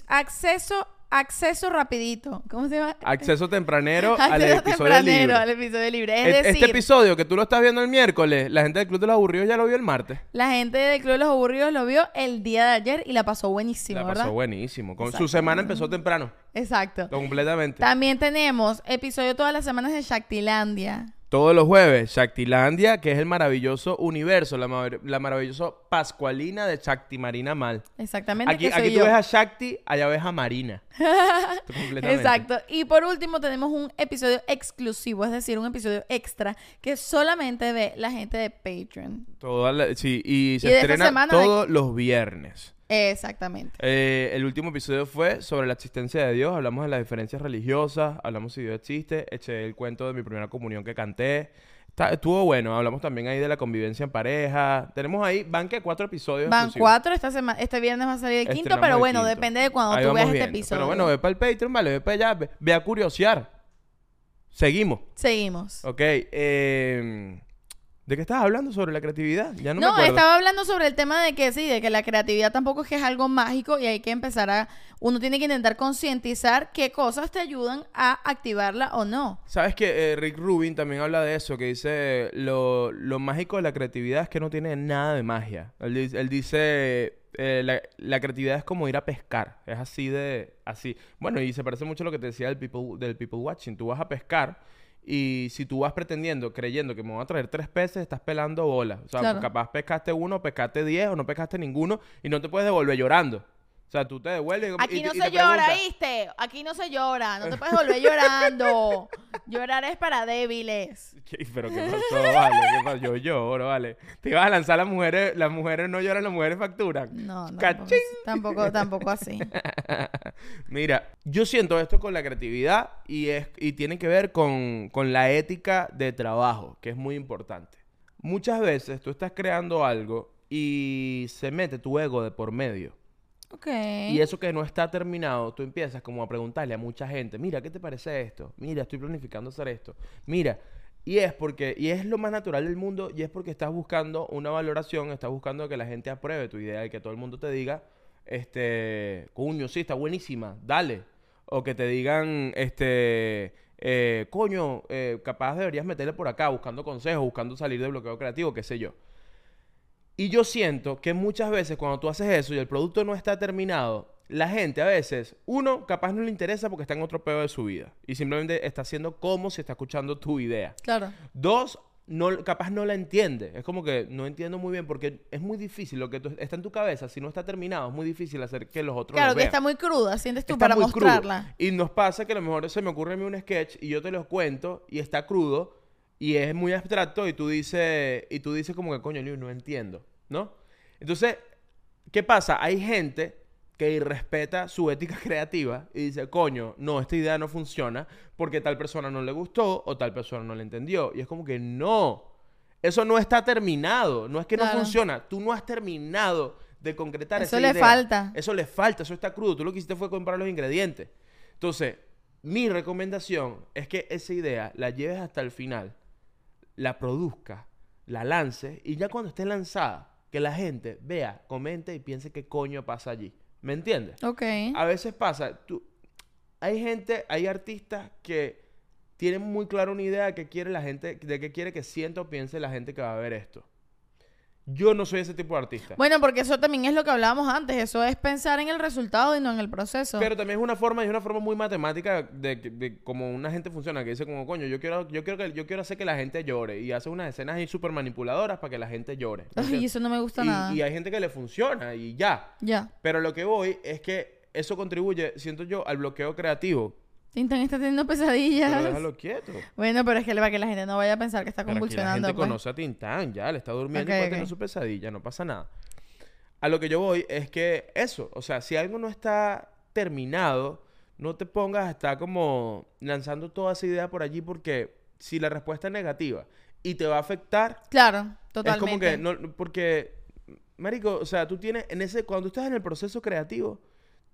acceso, acceso rapidito. ¿Cómo se llama? Acceso tempranero al episodio tempranero libre. al episodio libre. Es E- decir, este episodio que tú lo estás viendo el miércoles, la gente del Club de los Aburridos ya lo vio el martes. la gente del Club de los Aburridos lo vio el día de ayer y la pasó buenísimo, la ¿verdad? pasó buenísimo. Con, su semana empezó temprano, Exacto. completamente. También tenemos episodio todas las semanas de Shaktilandia. Todos los jueves, Shaktilandia, que es el maravilloso universo, la, mar- la maravillosa Pascualina de Shakti Marina Mal. Exactamente. Aquí, que soy aquí tú yo. ves a Shakti, allá ves a Marina. Exacto. Y por último tenemos un episodio exclusivo, es decir, un episodio extra que solamente ve la gente de Patreon. Toda la- sí, y se Y estrena de- todos los viernes. Exactamente. Eh, el último episodio fue sobre la existencia de Dios. Hablamos de las diferencias religiosas, hablamos si Dios existe, eché el cuento de mi primera comunión que canté. Está- estuvo bueno, hablamos también ahí de la convivencia en pareja. Tenemos ahí, van que cuatro episodios. Van exclusivos. cuatro esta semana, este viernes va a salir el quinto, Estrenamos pero bueno, quinto. depende de cuando Ahí tú veas este episodio. Pero bueno, ve para el Patreon, vale, ve para allá, ve, ve a curiosear. Seguimos. Seguimos. Ok, eh, ¿de qué estabas hablando sobre la creatividad? Ya no, No, estaba hablando sobre el tema de que sí, de que la creatividad tampoco es que es algo mágico y hay que empezar a, uno tiene que intentar concientizar qué cosas te ayudan a activarla o no. ¿Sabes que Rick Rubin también habla de eso? Que dice, lo, lo mágico de la creatividad es que no tiene nada de magia. Él, di- él dice, eh, la, la creatividad es como ir a pescar. Es así de, así. Bueno, y se parece mucho a lo que te decía del people, del people watching. Tú vas a pescar y si tú vas pretendiendo, creyendo que me voy a traer tres peces, estás pelando bolas. O sea, Claro. capaz pescaste uno, pescaste diez o no pescaste ninguno y no te puedes devolver llorando. O sea, tú te devuelves Aquí y- no y se llora, ¿viste? Aquí no se llora, no te puedes volver llorando. Llorar es para débiles. ¿Qué? Pero qué pasó, vale, ¿Qué pasó? Yo lloro, vale. Te ibas a lanzar las mujeres, las mujeres no lloran, las mujeres facturan. No, no. ¡Cachín! Tampoco, tampoco así. Mira, yo siento esto con la creatividad y, es, y tiene que ver con, con la ética de trabajo, que es muy importante. Muchas veces tú estás creando algo y se mete tu ego de por medio. Y eso que no está terminado, tú empiezas como a preguntarle a mucha gente, mira, ¿qué te parece esto? Mira, estoy planificando hacer esto. Mira, Y es porque, y es lo más natural del mundo, y es porque estás buscando una valoración, estás buscando que la gente apruebe tu idea y que todo el mundo te diga, este, coño, sí, está buenísima, dale. O que te digan, este, eh, coño, eh, capaz deberías meterle por acá, buscando consejos, buscando salir del bloqueo creativo, qué sé yo. Y yo siento que muchas veces cuando tú haces eso y el producto no está terminado, la gente a veces, uno, capaz no le interesa porque está en otro pedo de su vida y simplemente está haciendo como si está escuchando tu idea. Claro. Dos, no, capaz no la entiende. Es como que no entiendo muy bien porque es muy difícil lo que tú- está en tu cabeza. Si no está terminado, es muy difícil hacer que los otros Claro, lo que vean. está muy cruda, sientes tú, Está para crudo. mostrarla. Y nos pasa que a lo mejor se me ocurre a mí un sketch y yo te los cuento y está crudo y es muy abstracto y tú dices, y tú dices como que coño, Liu, no entiendo, ¿no? Entonces, ¿qué pasa? Hay gente que irrespeta su ética creativa y dice, coño, no, esta idea no funciona porque tal persona no le gustó o tal persona no le entendió. Y es como que no, eso no está terminado, no es que Claro. no funciona, tú no has terminado de concretar Eso esa le idea. falta. Eso le falta, eso está crudo. Tú lo que hiciste fue comprar los ingredientes. Entonces, mi recomendación es que esa idea la lleves hasta el final, la produzcas, la lances y ya cuando esté lanzada, que la gente vea, comente y piense qué coño pasa allí. ¿Me entiendes? Ok. A veces pasa, tú, hay gente, hay artistas que tienen muy claro una idea de qué quiere la gente, de qué quiere que sienta o piense la gente que va a ver esto. Yo no soy ese tipo de artista. Bueno, porque eso también es lo que hablábamos antes. Eso es pensar en el resultado y no en el proceso. Pero también es una forma, es una forma muy matemática de, de cómo una gente funciona, que dice como, coño, yo quiero, yo quiero que, yo quiero hacer que la gente llore. Y hace unas escenas ahí súper manipuladoras para que la gente llore. ¿me Ay, eso no me gusta y, nada. y hay gente que le funciona y ya. Ya. Pero lo que voy es que eso contribuye, siento yo, al bloqueo creativo. Tintan está teniendo Pero pesadillas. déjalo quieto. Bueno, pero es que para que la gente no vaya a pensar que está Pero aquí la convulsionando. gente pues. conoce a Tintán, ya, le está durmiendo y Ok, puede ok. tener su pesadilla, no pasa nada. A lo que yo voy es que eso, o sea, si algo no está terminado, no te pongas a estar como lanzando toda esa idea por allí porque si la respuesta es negativa y te va a afectar, Claro, totalmente. es como que no, porque marico, o sea, tú tienes en ese cuando estás en el proceso creativo,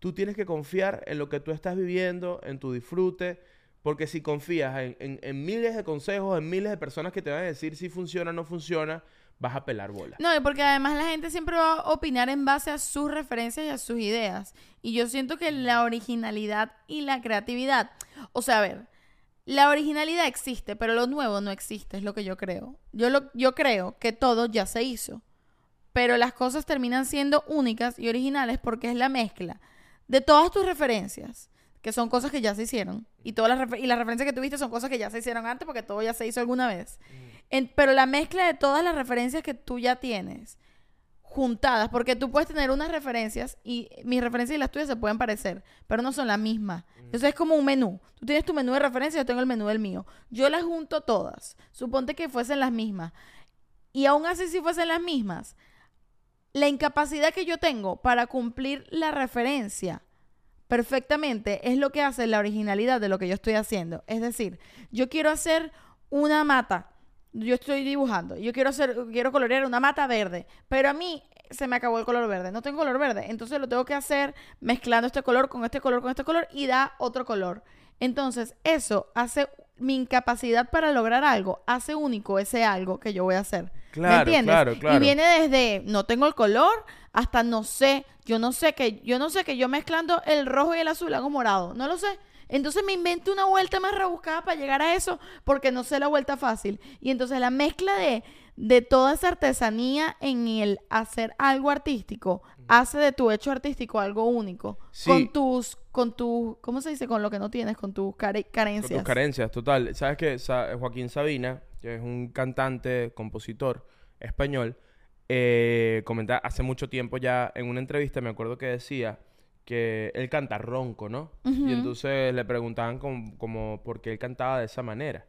tú tienes que confiar en lo que tú estás viviendo, en tu disfrute, porque si confías en, en- miles de consejos, en miles de personas que te van a decir si funciona o no funciona, vas a pelar bola. No, porque además la gente siempre va a opinar en base a sus referencias y a sus ideas. Y yo siento que la originalidad y la creatividad, o sea, a ver, la originalidad existe, pero lo nuevo no existe, es lo que yo creo. Yo, lo, yo creo que todo ya se hizo, pero las cosas terminan siendo únicas y originales porque es la mezcla de todas tus referencias, que son cosas que ya se hicieron, y, todas las, y las referencias que tuviste son cosas que ya se hicieron antes porque todo ya se hizo alguna vez. En- pero la mezcla de todas las referencias que tú ya tienes juntadas, porque tú puedes tener unas referencias y mis referencias y las tuyas se pueden parecer, pero no son la misma. Eso es como un menú. Tú tienes tu menú de referencia, yo tengo el menú del mío. Yo las junto todas. Suponte que fuesen las mismas. Y aún así si fuesen las mismas, la incapacidad que yo tengo para cumplir la referencia perfectamente es lo que hace la originalidad de lo que yo estoy haciendo. Es decir, yo quiero hacer una mata. Yo estoy dibujando. Yo quiero hacer, quiero colorear una mata verde. Pero a mí se me acabó el color verde. No tengo color verde. Entonces lo tengo que hacer mezclando este color con este color con este color y da otro color. Entonces, eso hace mi incapacidad para lograr algo, hace único ese algo que yo voy a hacer. ¿Me Claro, entiendes? claro, claro. Y viene desde no tengo el color hasta no sé, yo no sé que yo no sé que yo mezclando el rojo y el azul hago morado, no lo sé. Entonces me invento una vuelta más rebuscada para llegar a eso porque no sé la vuelta fácil. Y entonces la mezcla de, de toda esa artesanía en el hacer algo artístico hace de tu hecho artístico algo único. Sí. Con tus, con tus, ¿cómo se dice? Con lo que no tienes, con tus care- Con carencias. tus carencias, total. ¿Sabes que Joaquín Sabina, que es un cantante, compositor español, eh, comenta hace mucho tiempo ya en una entrevista, me acuerdo que decía que él canta ronco, ¿no? Y entonces le preguntaban como, como por qué él cantaba de esa manera.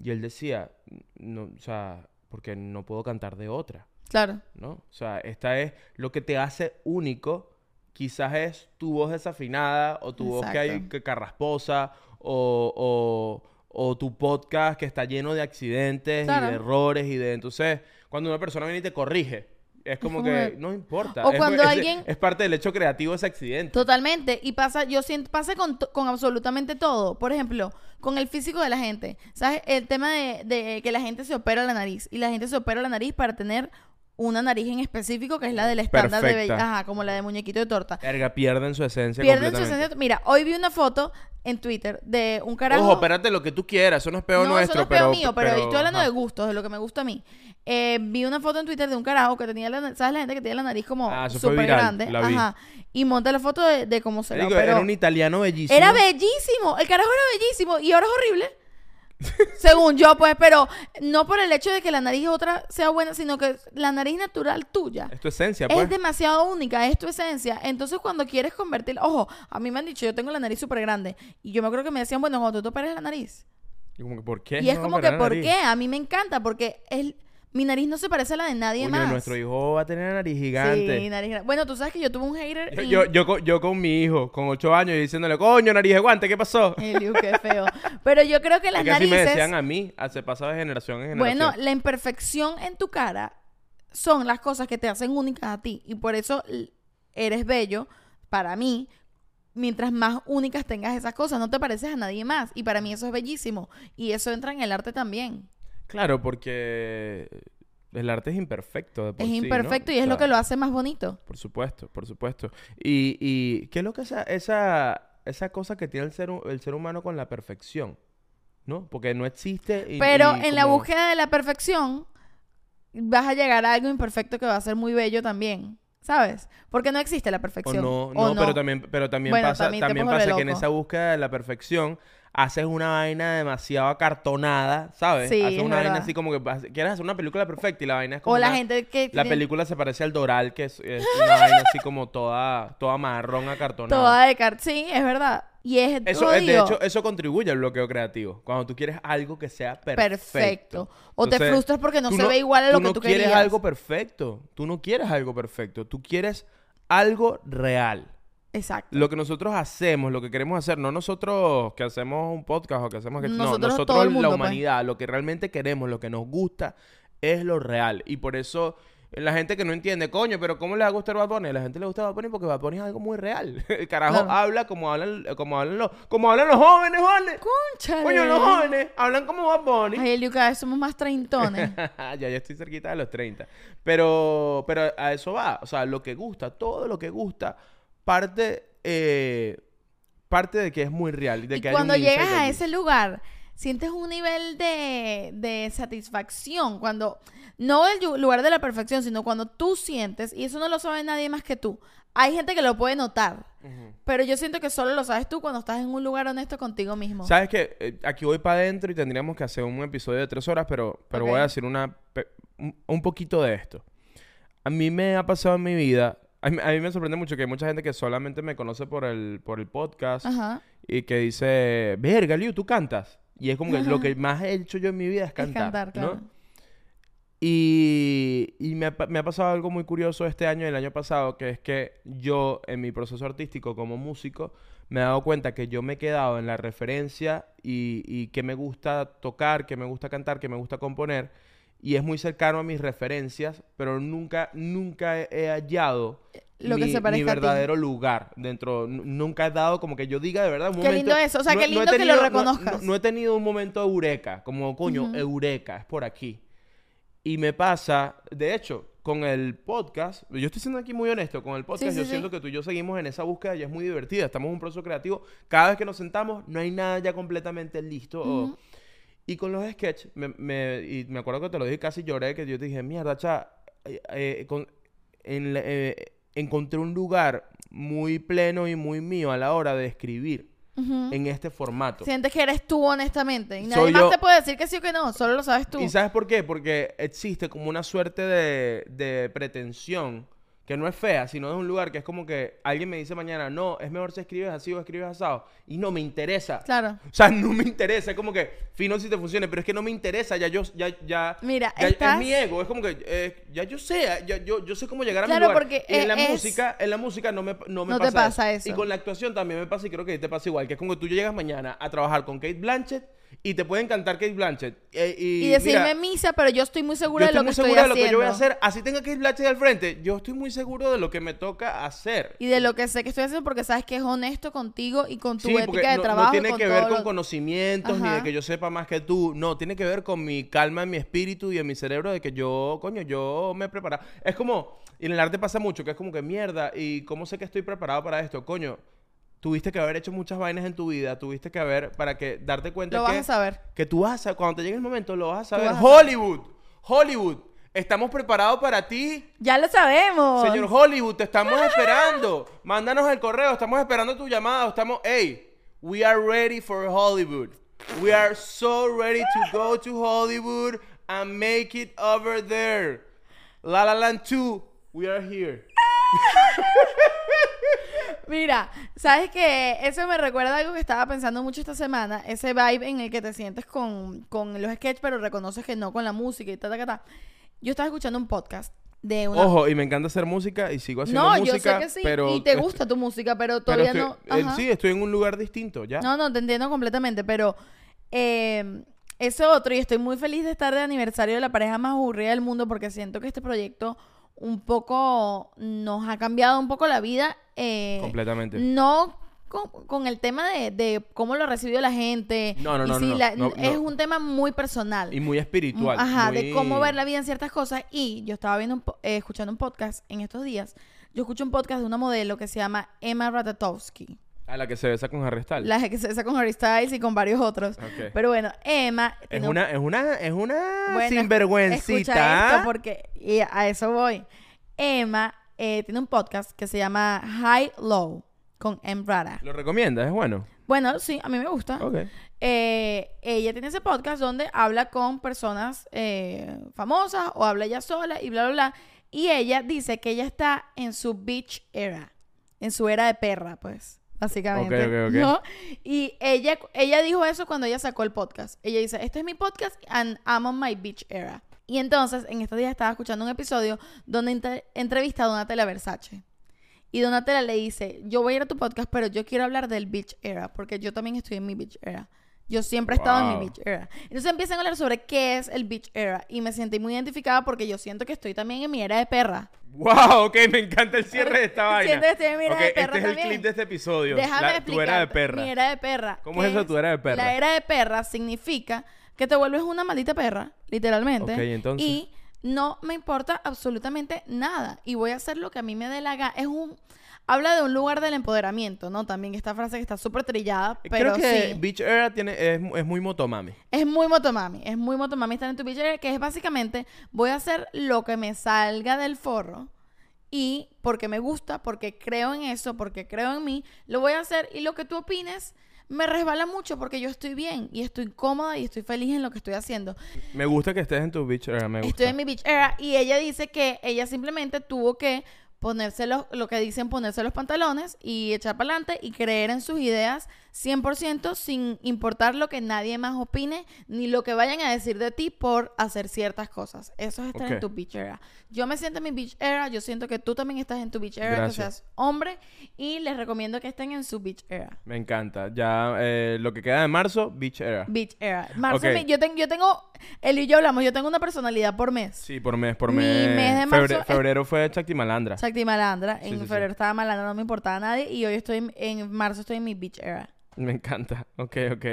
Y él decía, no, o sea, porque no puedo cantar de otra, Claro. ¿no? O sea, esta es lo que te hace único. Quizás es tu voz desafinada o tu voz que hay que carrasposa o, o, o tu podcast que está lleno de accidentes y de errores y de... Entonces, cuando una persona viene y te corrige, es como que no importa. O Es- cuando es, alguien- Es parte del hecho creativo ese accidente. Totalmente. Y pasa, yo siento, pasa con, con absolutamente todo. Por ejemplo, con el físico de la gente. ¿Sabes? El tema de, de que la gente se opera la nariz. Y la gente se opera la nariz para tener una nariz en específico que es la del estándar de belleza. Ajá, como la de muñequito de torta. Verga, pierden su esencia Pierden su esencia. Mira, hoy vi una foto en Twitter de un carajo. Ojo, espérate lo que tú quieras. Eso no es peor no, nuestro, eso no es pero... peor mío, pero, estoy hablando ajá. de gustos, de lo que me gusta a mí. Eh, vi una foto en Twitter de un carajo que tenía la, ¿sabes la gente que tiene la nariz como Ah, súper grande? la vi. Ajá. Y monta la foto de, de cómo se la operó. Era un italiano bellísimo. Era bellísimo, el carajo era bellísimo y ahora es horrible. Según yo, pues, pero no por el hecho de que la nariz otra sea buena, sino que la nariz natural tuya Es tu esencia, pues. es demasiado única, es tu esencia. Entonces, cuando quieres convertirla, ojo, a mí me han dicho, yo tengo la nariz súper grande. Y yo me acuerdo que me decían, bueno, cuando tú te operes la nariz. Y como que, ¿por qué? Y es no como que, ¿por nariz? qué? A mí me encanta, porque es, mi nariz no se parece a la de nadie más. nuestro hijo va a tener nariz gigante. Sí, nariz Bueno, tú sabes que yo tuve un hater. Yo, y- yo, yo, con- yo con mi hijo, con ocho años, y diciéndole, coño, nariz de guante, ¿qué pasó? Eliu, qué feo. Pero yo creo que las Es que así me narices. decían a mí, hace pasado de generación en generación. Bueno, la imperfección en tu cara son las cosas que te hacen únicas a ti. Y por eso eres bello, para mí, mientras más únicas tengas esas cosas. No te pareces a nadie más. Y para mí eso es bellísimo. Y eso entra en el arte también. Claro, porque el arte es imperfecto. de por es sí, ¿no? imperfecto y O es lo que lo hace más bonito. Por supuesto, por supuesto. Y, y ¿qué es lo que esa, esa, esa cosa que tiene el ser, el ser humano con la perfección? ¿No? Porque no existe. y- Pero y en la búsqueda de la perfección, vas a llegar a algo imperfecto que va a ser muy bello también. ¿Sabes? Porque no existe la O perfección. no, ¿O no, pero también, pero también Bueno, pasa, también pasa que en esa búsqueda de la perfección haces una vaina demasiado acartonada, ¿sabes? Sí, haces es una vaina así como que quieres hacer una película perfecta y la vaina es como O la una- gente que... la que- película se parece al Doral, que es, es una vaina así como toda, toda marrón acartonada. Toda de car- Sí, es verdad. Y es Eso, es- de hecho, eso contribuye al bloqueo creativo. Cuando tú quieres algo que sea perfecto. Perfecto. O te frustras porque no tú se ve igual a lo que no tú quieres querías. algo perfecto. Tú no quieres algo perfecto. Tú quieres algo real. Exacto. Lo que nosotros hacemos, lo que queremos hacer, no nosotros que hacemos un podcast o que hacemos que no, Nosotros, mundo, la pues. humanidad, lo que realmente queremos, lo que nos gusta es lo real y por eso la gente que no entiende, coño, pero ¿cómo le va a gustar Bad Bunny? A la gente le gusta Bad Bunny porque Bad Bunny es algo muy real. El carajo Claro. habla como hablan como hablan los como hablan los jóvenes, ¿vale? Cónchale. Coño, los jóvenes hablan como Bad Bunny. Ay, vez somos más treintones. ya, ya estoy cerquita de los 30. Pero, pero a eso va. O sea, lo que gusta, todo lo que gusta, parte, eh, parte de que es muy real. De y que hay cuando un llegas a allí. ese lugar, sientes un nivel de, de satisfacción. Cuando, no el lugar de la perfección, sino cuando tú sientes, y eso no lo sabe nadie más que tú. Hay gente que lo puede notar, pero yo siento que solo lo sabes tú cuando estás en un lugar honesto contigo mismo. ¿Sabes qué? aquí voy para adentro y tendríamos que hacer un episodio de tres horas, pero, pero voy a decir una, un poquito de esto. A mí me ha pasado en mi vida... A mí, a mí me sorprende mucho que hay mucha gente que solamente me conoce por el, por el podcast Ajá. y que dice, verga, Liu, tú cantas. Y es como que lo que más he hecho yo en mi vida es Es cantar. cantar, ¿no? claro. Y, y me, ha, pa- me ha pasado algo muy curioso este año y el año pasado, que es que yo en mi proceso artístico como músico me he dado cuenta que yo me he quedado en la referencia y, y que me gusta tocar, que me gusta cantar, que me gusta componer. Y es muy cercano a mis referencias, pero nunca, nunca he, he hallado Lo que mi, se parezca mi verdadero lugar dentro. Nunca he dado como que yo diga de verdad un Qué momento... lindo eso, o sea, no- qué no he lindo que lo tenido- no- reconozcas. No, no he tenido un momento eureka, como coño, Ujú. eureka, es por aquí. Y me pasa, de hecho, con el podcast, yo estoy siendo aquí muy honesto, con el podcast sí, yo sí. siento que tú y yo seguimos en esa búsqueda y es muy divertida, estamos en un proceso creativo, cada vez que nos sentamos no hay nada ya completamente listo. o- Ujú. Y con los sketches, me, me- y me acuerdo que te lo dije, casi lloré, que yo te dije, mierda, cha, eh, eh, con- en la- eh, encontré un lugar muy pleno y muy mío a la hora de escribir en este formato. Sientes que eres tú honestamente. Y nadie Soy más yo- te puede decir que sí o que no. Solo lo sabes tú. ¿Y sabes por qué? Porque existe como una suerte de, de pretensión que no es fea, sino es un lugar que es como que alguien me dice mañana, no, es mejor si escribes así o escribes asado. Y no me interesa. Claro. O sea, no me interesa. Es como que, fino si te funcione, pero es que no me interesa. Ya yo, ya, ya. Mira, ya- estás- Es mi ego. Es como que, eh, ya yo sé, ya, yo, yo sé cómo llegar a Claro, mi lugar. porque, Y en la es- música, en la música no me, no me No te pasa, pasa eso. Y con la actuación también me pasa y creo que te pasa igual. Que es como que tú llegas mañana a trabajar con Kate Blanchett Y te puede encantar Kate Blanchett. eh, y, Y decirme mira, misa, pero yo estoy muy yo segura de estoy lo que muy estoy de lo haciendo. que yo voy a hacer. Así tenga Kate Blanchett al frente. Yo estoy muy seguro de lo que me toca hacer. Y de lo que sé que estoy haciendo porque sabes que es honesto contigo y con tu Sí, ética de no, trabajo. no tiene con que ver todo con lo- conocimientos ni de Ajá. que yo sepa más que tú. No, tiene que ver con mi calma en mi espíritu y en mi cerebro de que yo, coño, yo me he preparado. Es como, y en el arte pasa mucho, que es como que mierda, ¿y cómo sé que estoy preparado para esto? Coño, tuviste que haber hecho muchas vainas en tu vida, tuviste que haber, para que darte cuenta Lo que, vas a saber. que tú vas a cuando te llegue el momento, lo vas a saber. vas a saber. Hollywood, Hollywood, estamos preparados para ti. Ya lo sabemos. Señor Hollywood, te estamos esperando. Mándanos el correo, estamos esperando tu llamada. Estamos, hey, we are ready for Hollywood. We are so ready to go to Hollywood and make it over there. La La Land 2, we are here. Mira, sabes que eso me recuerda a algo que estaba pensando mucho esta semana, ese vibe en el que te sientes con, con los sketches, pero reconoces que no con la música y ta, ta, ta, ta. Yo estaba escuchando un podcast de una... Ojo, y me encanta hacer música y sigo haciendo no, música. yo sé que sí, pero, y te gusta tu música, pero pero todavía estoy- no... eh, ajá. sí, estoy en un lugar distinto, ya. No, no, te entiendo completamente, pero eh, eso otro, y estoy muy feliz de estar de aniversario de la pareja más aburrida del mundo porque siento que este proyecto un poco nos ha cambiado un poco la vida. Eh, Completamente. No con, con el tema de, de cómo lo recibió la gente. No, no, y no, si no, la- no, Es no. un tema muy personal. Y muy espiritual. Ajá, de cómo ver la vida en ciertas cosas. Y yo estaba viendo un eh, escuchando un podcast en estos días. Yo escucho un podcast de una modelo que se llama Emma Ratatowski. A la que se besa con Harry Styles. La que se besa con Harry Styles y con varios otros. Pero bueno, Emma... Es tiene un- una, es una, es una Bueno, Escucha sinvergüencita. esto porque y a eso voy. Emma eh, tiene un podcast que se llama High Low con Em Rara. ¿Lo recomiendas? ¿Es bueno? Bueno, sí, a mí me gusta. Ok. Eh, ella tiene ese podcast donde habla con personas eh, famosas o habla ella sola y bla, bla, bla. Y ella dice que ella está en su beach era, en su era de perra, pues, básicamente. Ok, ok, ok. ¿no? Y ella, ella dijo eso cuando ella sacó el podcast. Ella dice, este es mi podcast and I'm on my beach era. Y entonces, en estos días estaba escuchando un episodio donde entre- entrevista a Donatella Versace. Y Donatella le dice, yo voy a ir a tu podcast, pero yo quiero hablar del beach era, porque yo también estoy en mi beach era. Yo siempre he estado en mi beach era. Entonces empiezan a hablar sobre qué es el beach era. Y me sentí muy identificada porque yo siento que estoy también en mi era de perra. Wow, ok, me encanta el cierre de esta vaina. Siento que estoy en mi era de perra este es también. el clip de este episodio. Déjame La- explicar. Tu era de perra. Mi era de perra. ¿Cómo ¿Qué es eso, tu era de perra? La era de perra significa que te vuelves una maldita perra, literalmente. Ok, entonces. Y no me importa absolutamente nada. Y voy a hacer lo que a mí me dé la gana. Es un... Habla de un lugar del empoderamiento, ¿no? También esta frase que está súper trillada, pero Creo que sí. Beach Era tiene, es, es muy motomami. Es muy motomami, es muy motomami estar en tu beach area, que es básicamente voy a hacer lo que me salga del forro y porque me gusta, porque creo en eso, porque creo en mí, lo voy a hacer y lo que tú opines me resbala mucho porque yo eestoy bien y estoy cómoda y estoy feliz en lo que estoy haciendo. Me gusta que estés en tu Beach Era, me gusta. Estoy en mi beach era y ella dice que ella simplemente tuvo que ponerse los, lo que dicen ponerse los pantalones y echar para adelante y creer en sus ideas 100% sin importar lo que nadie más opine ni lo que vayan a decir de ti por hacer ciertas cosas. Eso es estar en Ok. tu beach era. Yo me siento en mi beach era, yo siento que tú también estás en tu beach era, que Gracias. seas hombre y les recomiendo que estén en su beach era. Me encanta. Ya eh, lo que queda de marzo, Beach Era. Beach era. Marzo, Ok. mi- yo, tengo, yo tengo, él y yo hablamos, yo tengo una personalidad por mes. Sí, por mes, por Mi mes. mes de Febre- marzo es- febrero fue Chacti Malandra. Exacto, y malandra. Sí, en sí, sí. febrero estaba malandra, no me importaba a nadie. Y hoy estoy en, en marzo estoy en mi beach era. Me encanta. Ok, ok.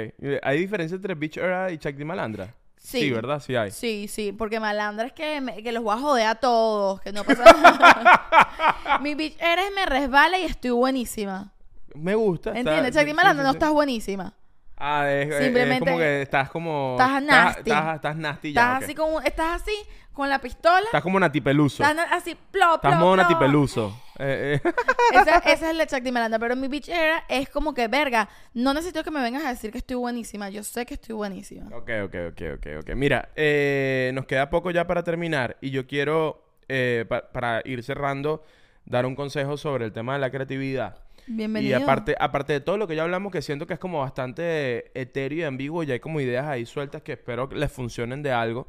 ¿Hay diferencia entre Beach Era y Chacti Malandra? Sí. ¿verdad? Sí hay. Sí, sí, porque malandra es que, me- que los voy a joder a todos, que no pasa nada. mi beach era es me resbala y estoy buenísima. Me gusta. está- ¿Entiendes? sí, Chacti sí, malandra sí, no sí. estás buenísima. Ah, es, es- Simplemente- es como que estás como... Estás nasty. Estás, estás nasty ya, Estás ok. así como, estás así con la pistola. Estás como Nati Peluso. Estás na- así, plop, Estás plop, modo Nati. Peluso. Eh, eh. Esa, esa es el de Chacti Malandra. Pero mi beach era es como que, verga, no necesito que me vengas a decir que estoy buenísima. Yo sé que estoy buenísima. Ok, ok, ok, ok, ok. Mira, eh, nos queda poco ya para terminar y yo quiero, eh, pa- para ir cerrando, dar un consejo sobre el tema de la creatividad. Bienvenido. Y aparte, aparte de todo lo que ya hablamos, que siento que es como bastante etéreo y ambiguo, y hay como ideas ahí sueltas que espero que les funcionen de algo.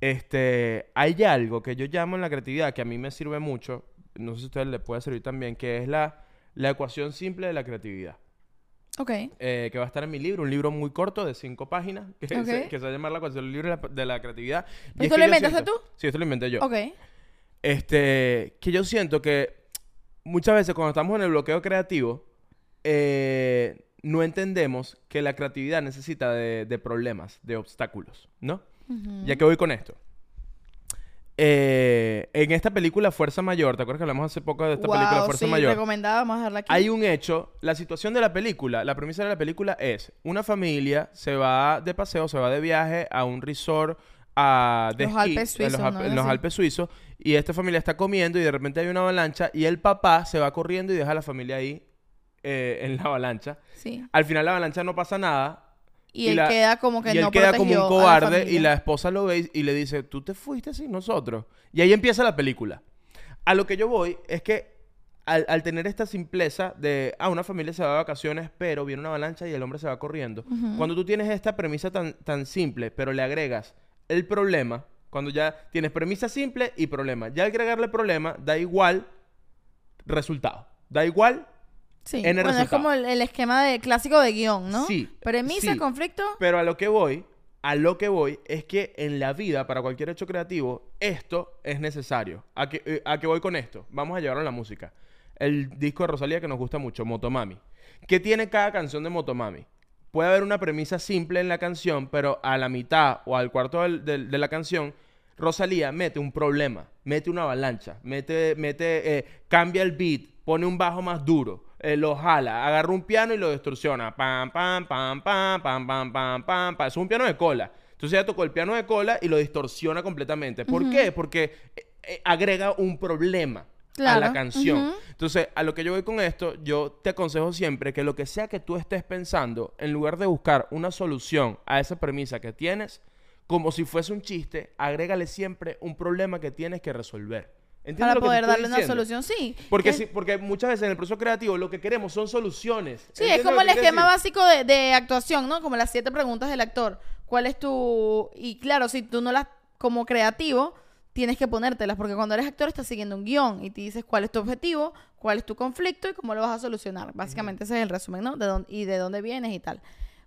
Este, hay algo que yo llamo en la creatividad que a mí me sirve mucho, no sé si a ustedes les puede servir también, que es la, la ecuación simple de la creatividad. Ok. eh, que va a estar en mi libro, un libro muy corto de cinco páginas, que, Ok. se, que se va a llamar La Concepción del libro de la, de la creatividad. Y es ¿Esto que lo inventaste siento- tú? Sí, esto lo inventé yo. Ok. Este, que yo siento que muchas veces cuando estamos en el bloqueo creativo, eh, no entendemos que la creatividad necesita de, de problemas, de obstáculos, ¿no? Ujú. Ya que voy con esto. Eh, en esta película Fuerza Mayor, ¿te acuerdas que hablamos hace poco de esta película Wow, Fuerza sí, Mayor? recomendada, vamos a dejarla aquí. Hay un hecho, la situación de la película, la premisa de la película es, una familia se va de paseo, se va de viaje a un resort a, de Los esquí, Alpes suizos, los, ¿no? En los. Alpes suizos, y esta familia está comiendo y de repente hay una avalancha y el papá se va corriendo y deja a la familia ahí eh, en la avalancha. Sí. Al final la avalancha no pasa nada. Y, Y él la- queda como que y él no queda como un cobarde y la esposa lo ve y le dice, tú te fuiste sin nosotros. Y ahí empieza la película. A lo que yo voy es que al, al tener esta simpleza de, ah, una familia se va de vacaciones, pero viene una avalancha y el hombre se va corriendo. Cuando tú tienes esta premisa tan, tan simple, pero le agregas el problema, cuando ya tienes premisa simple y problema, ya al agregarle problema, da igual resultado. Da igual Sí. en el bueno, es como el, el esquema de, clásico de guion, ¿no? Sí, Premisa, sí. conflicto. Pero a lo que voy, a lo que voy es que en la vida, para cualquier hecho creativo, esto es necesario. ¿A qué, eh, a qué voy con esto? Vamos a llevarlo a la música. El disco de Rosalía que nos gusta mucho, Motomami. ¿Qué tiene cada canción de Motomami? Puede haber una premisa simple en la canción, pero a la mitad o al cuarto del- del- de la canción, Rosalía mete un problema, mete una avalancha, mete, mete, eh, cambia el beat, pone un bajo más duro, eh, lo jala, agarra un piano y lo distorsiona. Pam, pam, pam, pam, pam, pam, pam, pam, pam. Es un piano de cola. Entonces ella tocó el piano de cola y lo distorsiona completamente. ¿Por qué? Porque eh, eh, agrega un problema a la Claro, canción. ujú. Entonces, a lo que yo voy con esto, yo te aconsejo siempre que lo que sea que tú estés pensando, en lugar de buscar una solución a esa premisa que tienes, como si fuese un chiste, agrégale siempre un problema que tienes que resolver. ¿Entiendes Para poder darle una solución, sí. Porque, Es- sí, porque muchas veces en el proceso creativo lo que queremos son soluciones. Sí, es ¿Entiendes como el esquema decir? básico de, de actuación, ¿no? Como las siete preguntas del actor. ¿Cuál es tu...? Y claro, si tú no las... Como creativo, tienes que ponértelas. Porque cuando eres actor estás siguiendo un guion. Y te dices cuál es tu objetivo, cuál es tu conflicto y cómo lo vas a solucionar. Básicamente ese es el resumen, ¿no? De dónde, y de dónde vienes y tal.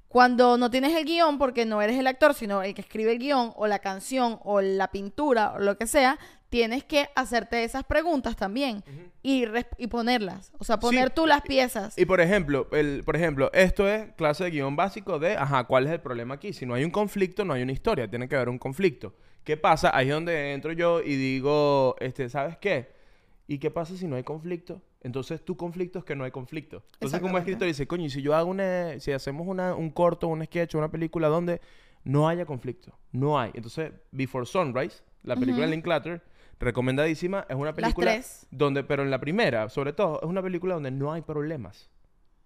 Cuando no tienes el guion, porque no eres el actor, sino el que escribe el guion, o la canción, o la pintura, o lo que sea, tienes que hacerte esas preguntas también y, y ponerlas. O sea, poner Sí. tú las piezas. Y por ejemplo, el, por ejemplo, esto es clase de guion básico de, ajá, ¿cuál es el problema aquí? Si no hay un conflicto, no hay una historia, tiene que haber un conflicto. ¿Qué pasa? Ahí es donde entro yo y digo, este, ¿sabes qué? ¿Y qué pasa si no hay conflicto? Entonces tu conflicto es que no hay conflicto. Entonces como escritor dice, coño, y si yo hago una, si hacemos una, un corto, un sketch, una película donde no haya conflicto, no hay. Entonces, Before Sunrise, la película de Ujú. Linklater, recomendadísima, es una película tres. donde, pero en la primera, sobre todo, es una película donde no hay problemas.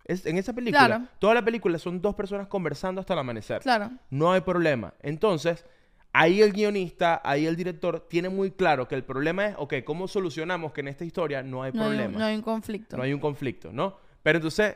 Es, en esa película, Claro. toda la película son dos personas conversando hasta el amanecer. Claro. No hay problema. Entonces, ahí el guionista, ahí el director tiene muy claro que el problema es, ok, ¿cómo solucionamos que en esta historia no hay No hay, un, problema? no hay un conflicto. No hay un conflicto, ¿no? Pero entonces,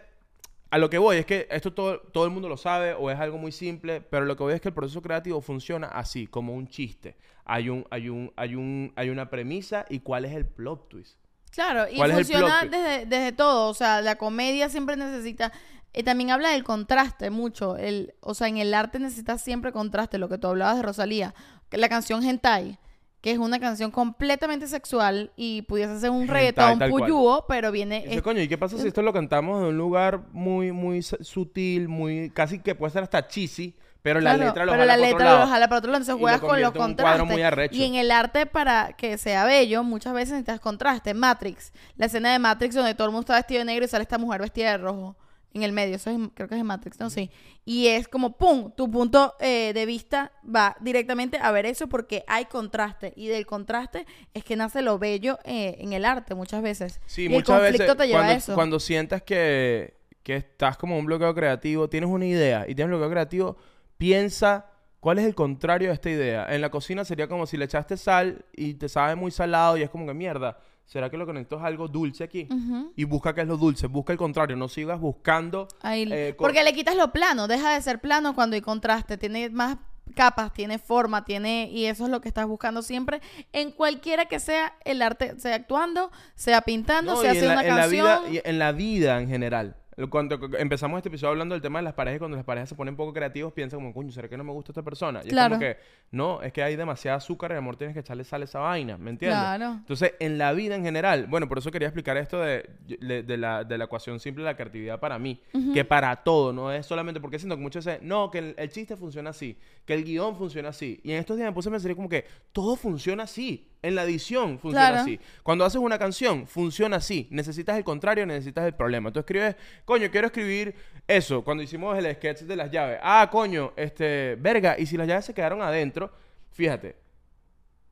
a lo que voy es que esto todo, todo el mundo lo sabe o es algo muy simple, pero lo que voy es que el proceso creativo funciona así, como un chiste. Hay un, hay un, hay un, hay una premisa y cuál es el plot twist. Claro, y ¿Cuál es el funciona desde, desde todo. O sea, la comedia siempre necesita. Y también habla del contraste mucho. El, o sea, en el arte necesitas siempre contraste. Lo que tú hablabas de Rosalía. La canción Hentai, que es una canción completamente sexual y pudiese ser un reggaetón puyúo, pero viene. Y dice, es- coño, ¿y qué pasa si esto lo cantamos de un lugar muy, muy su- sutil, muy, casi que puede ser hasta cheesy, pero la letra lo pero jala la por otro letra lo lado? jala para otro lado, entonces juegas lo con los contrastes. Y en el arte, para que sea bello, muchas veces necesitas contraste. Matrix, la escena de Matrix donde todo el mundo está vestido de negro y sale esta mujer vestida de rojo en el medio. Eso es, creo que es en Matrix, no sé. Y es como, ¡pum! Tu punto eh, de vista va directamente a ver eso porque hay contraste. Y del contraste es que nace lo bello eh, en el arte muchas veces. Sí, y el muchas conflicto veces te lleva cuando, a eso. cuando sientas que, que estás como un bloqueo creativo, tienes una idea y tienes un bloqueo creativo, piensa cuál es el contrario de esta idea. En la cocina sería como si le echaste sal y te sabe muy salado y es como que mierda. ¿Será que lo conecto es algo dulce aquí? Y busca qué es lo dulce, busca el contrario, no sigas buscando. Ahí- eh, porque le quitas lo plano, deja de ser plano cuando hay contraste, tiene más capas, tiene forma, tiene y eso es lo que estás buscando siempre en cualquiera que sea el arte, sea actuando, sea pintando, No, sea haciendo una en la canción. vida, en la vida en general. Cuando empezamos este episodio hablando del tema de las parejas, cuando las parejas se ponen poco creativos, piensan como, coño, ¿será que no me gusta esta persona? Y Claro. es como que, no, es que hay demasiada azúcar y amor, tienes que echarle sal a esa vaina, ¿me entiendes? Claro. Entonces, en la vida en general, bueno, por eso quería explicar esto de, de, de la, de la ecuación simple de la creatividad para mí, que para todo, no es solamente porque siento que muchos dicen, no, que el, el chiste funciona así, que el guion funciona así. Y en estos días me puse a pensar como que todo funciona así. En la edición funciona Claro. así. Cuando haces una canción, funciona así. Necesitas el contrario, necesitas el problema. Tú escribes, coño, quiero escribir eso. Cuando hicimos el sketch de las llaves. Ah, coño, este, verga. Y si las llaves se quedaron adentro, fíjate.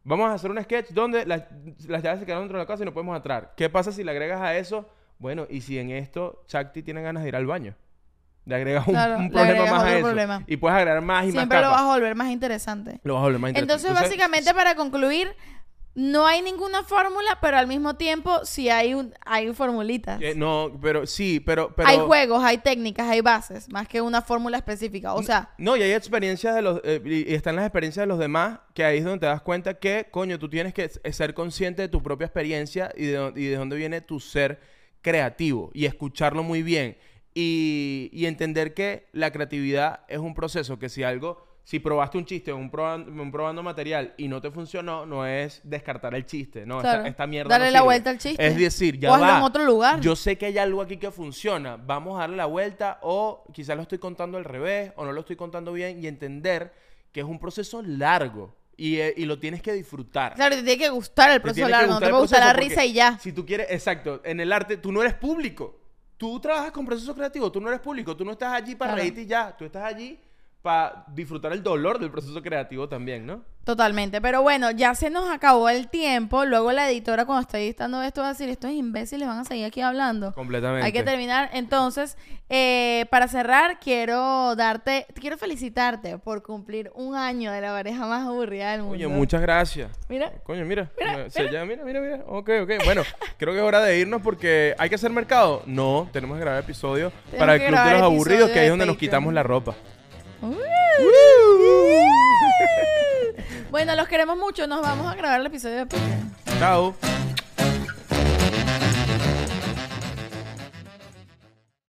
Vamos a hacer un sketch donde las, las llaves se quedaron dentro de la casa y no podemos entrar. ¿Qué pasa si le agregas a eso? Bueno, y si en esto Chakti tiene ganas de ir al baño. Le agregas un, Claro, un le problema agregas más a eso. problema. Y puedes agregar más y Siempre más lo vas a volver más interesante. Lo vas a volver más interesante. Entonces, básicamente, para concluir, no hay ninguna fórmula, pero al mismo tiempo sí hay un, hay formulitas. Eh, no, pero sí, pero... pero Hay juegos, hay técnicas, hay bases, más que una fórmula específica. O sea, No, y hay experiencias de los... eh, y, están las experiencias de los demás, que ahí es donde te das cuenta que, coño, tú tienes que s- ser consciente de tu propia experiencia y de, y de dónde viene tu ser creativo y escucharlo muy bien. Y, y entender que la creatividad es un proceso que si algo... Si probaste un chiste un, proban- un probando material y no te funcionó, no es descartar el chiste, no, Claro. esta, esta mierda Darle no la sirve. vuelta al chiste. Es decir, ya O va. en otro lugar. Yo sé que hay algo aquí que funciona. Vamos a darle la vuelta o quizás lo estoy contando al revés o no lo estoy contando bien y entender que es un proceso largo y, eh, y lo tienes que disfrutar. claro, te tiene que gustar el proceso largo, no te puede gustar la proceso risa y ya. Si tú quieres, exacto, en el arte tú no eres público. Tú trabajas con procesos creativos, tú no eres público, tú no estás allí para Claro. reírte y ya, tú estás allí para disfrutar el dolor del proceso creativo también, ¿no? Totalmente. Pero bueno, ya se nos acabó el tiempo. Luego la editora, cuando esté editando esto, va a decir: Estos imbéciles van a seguir aquí hablando. Completamente. Hay que terminar. Entonces, eh, para cerrar, quiero darte, quiero felicitarte por cumplir un año de la pareja más aburrida del mundo. Coño, muchas gracias. Mira, Coño, mira. Mira, llama- mira, mira, mira. Ok, ok. Bueno, creo que es hora de irnos porque hay que hacer mercado. No, tenemos que grabar episodios Tenemos para el Club de los Aburridos, que ahí es donde nos quitamos la ropa. Bueno, los queremos mucho. Nos vamos a grabar el episodio de. Chao.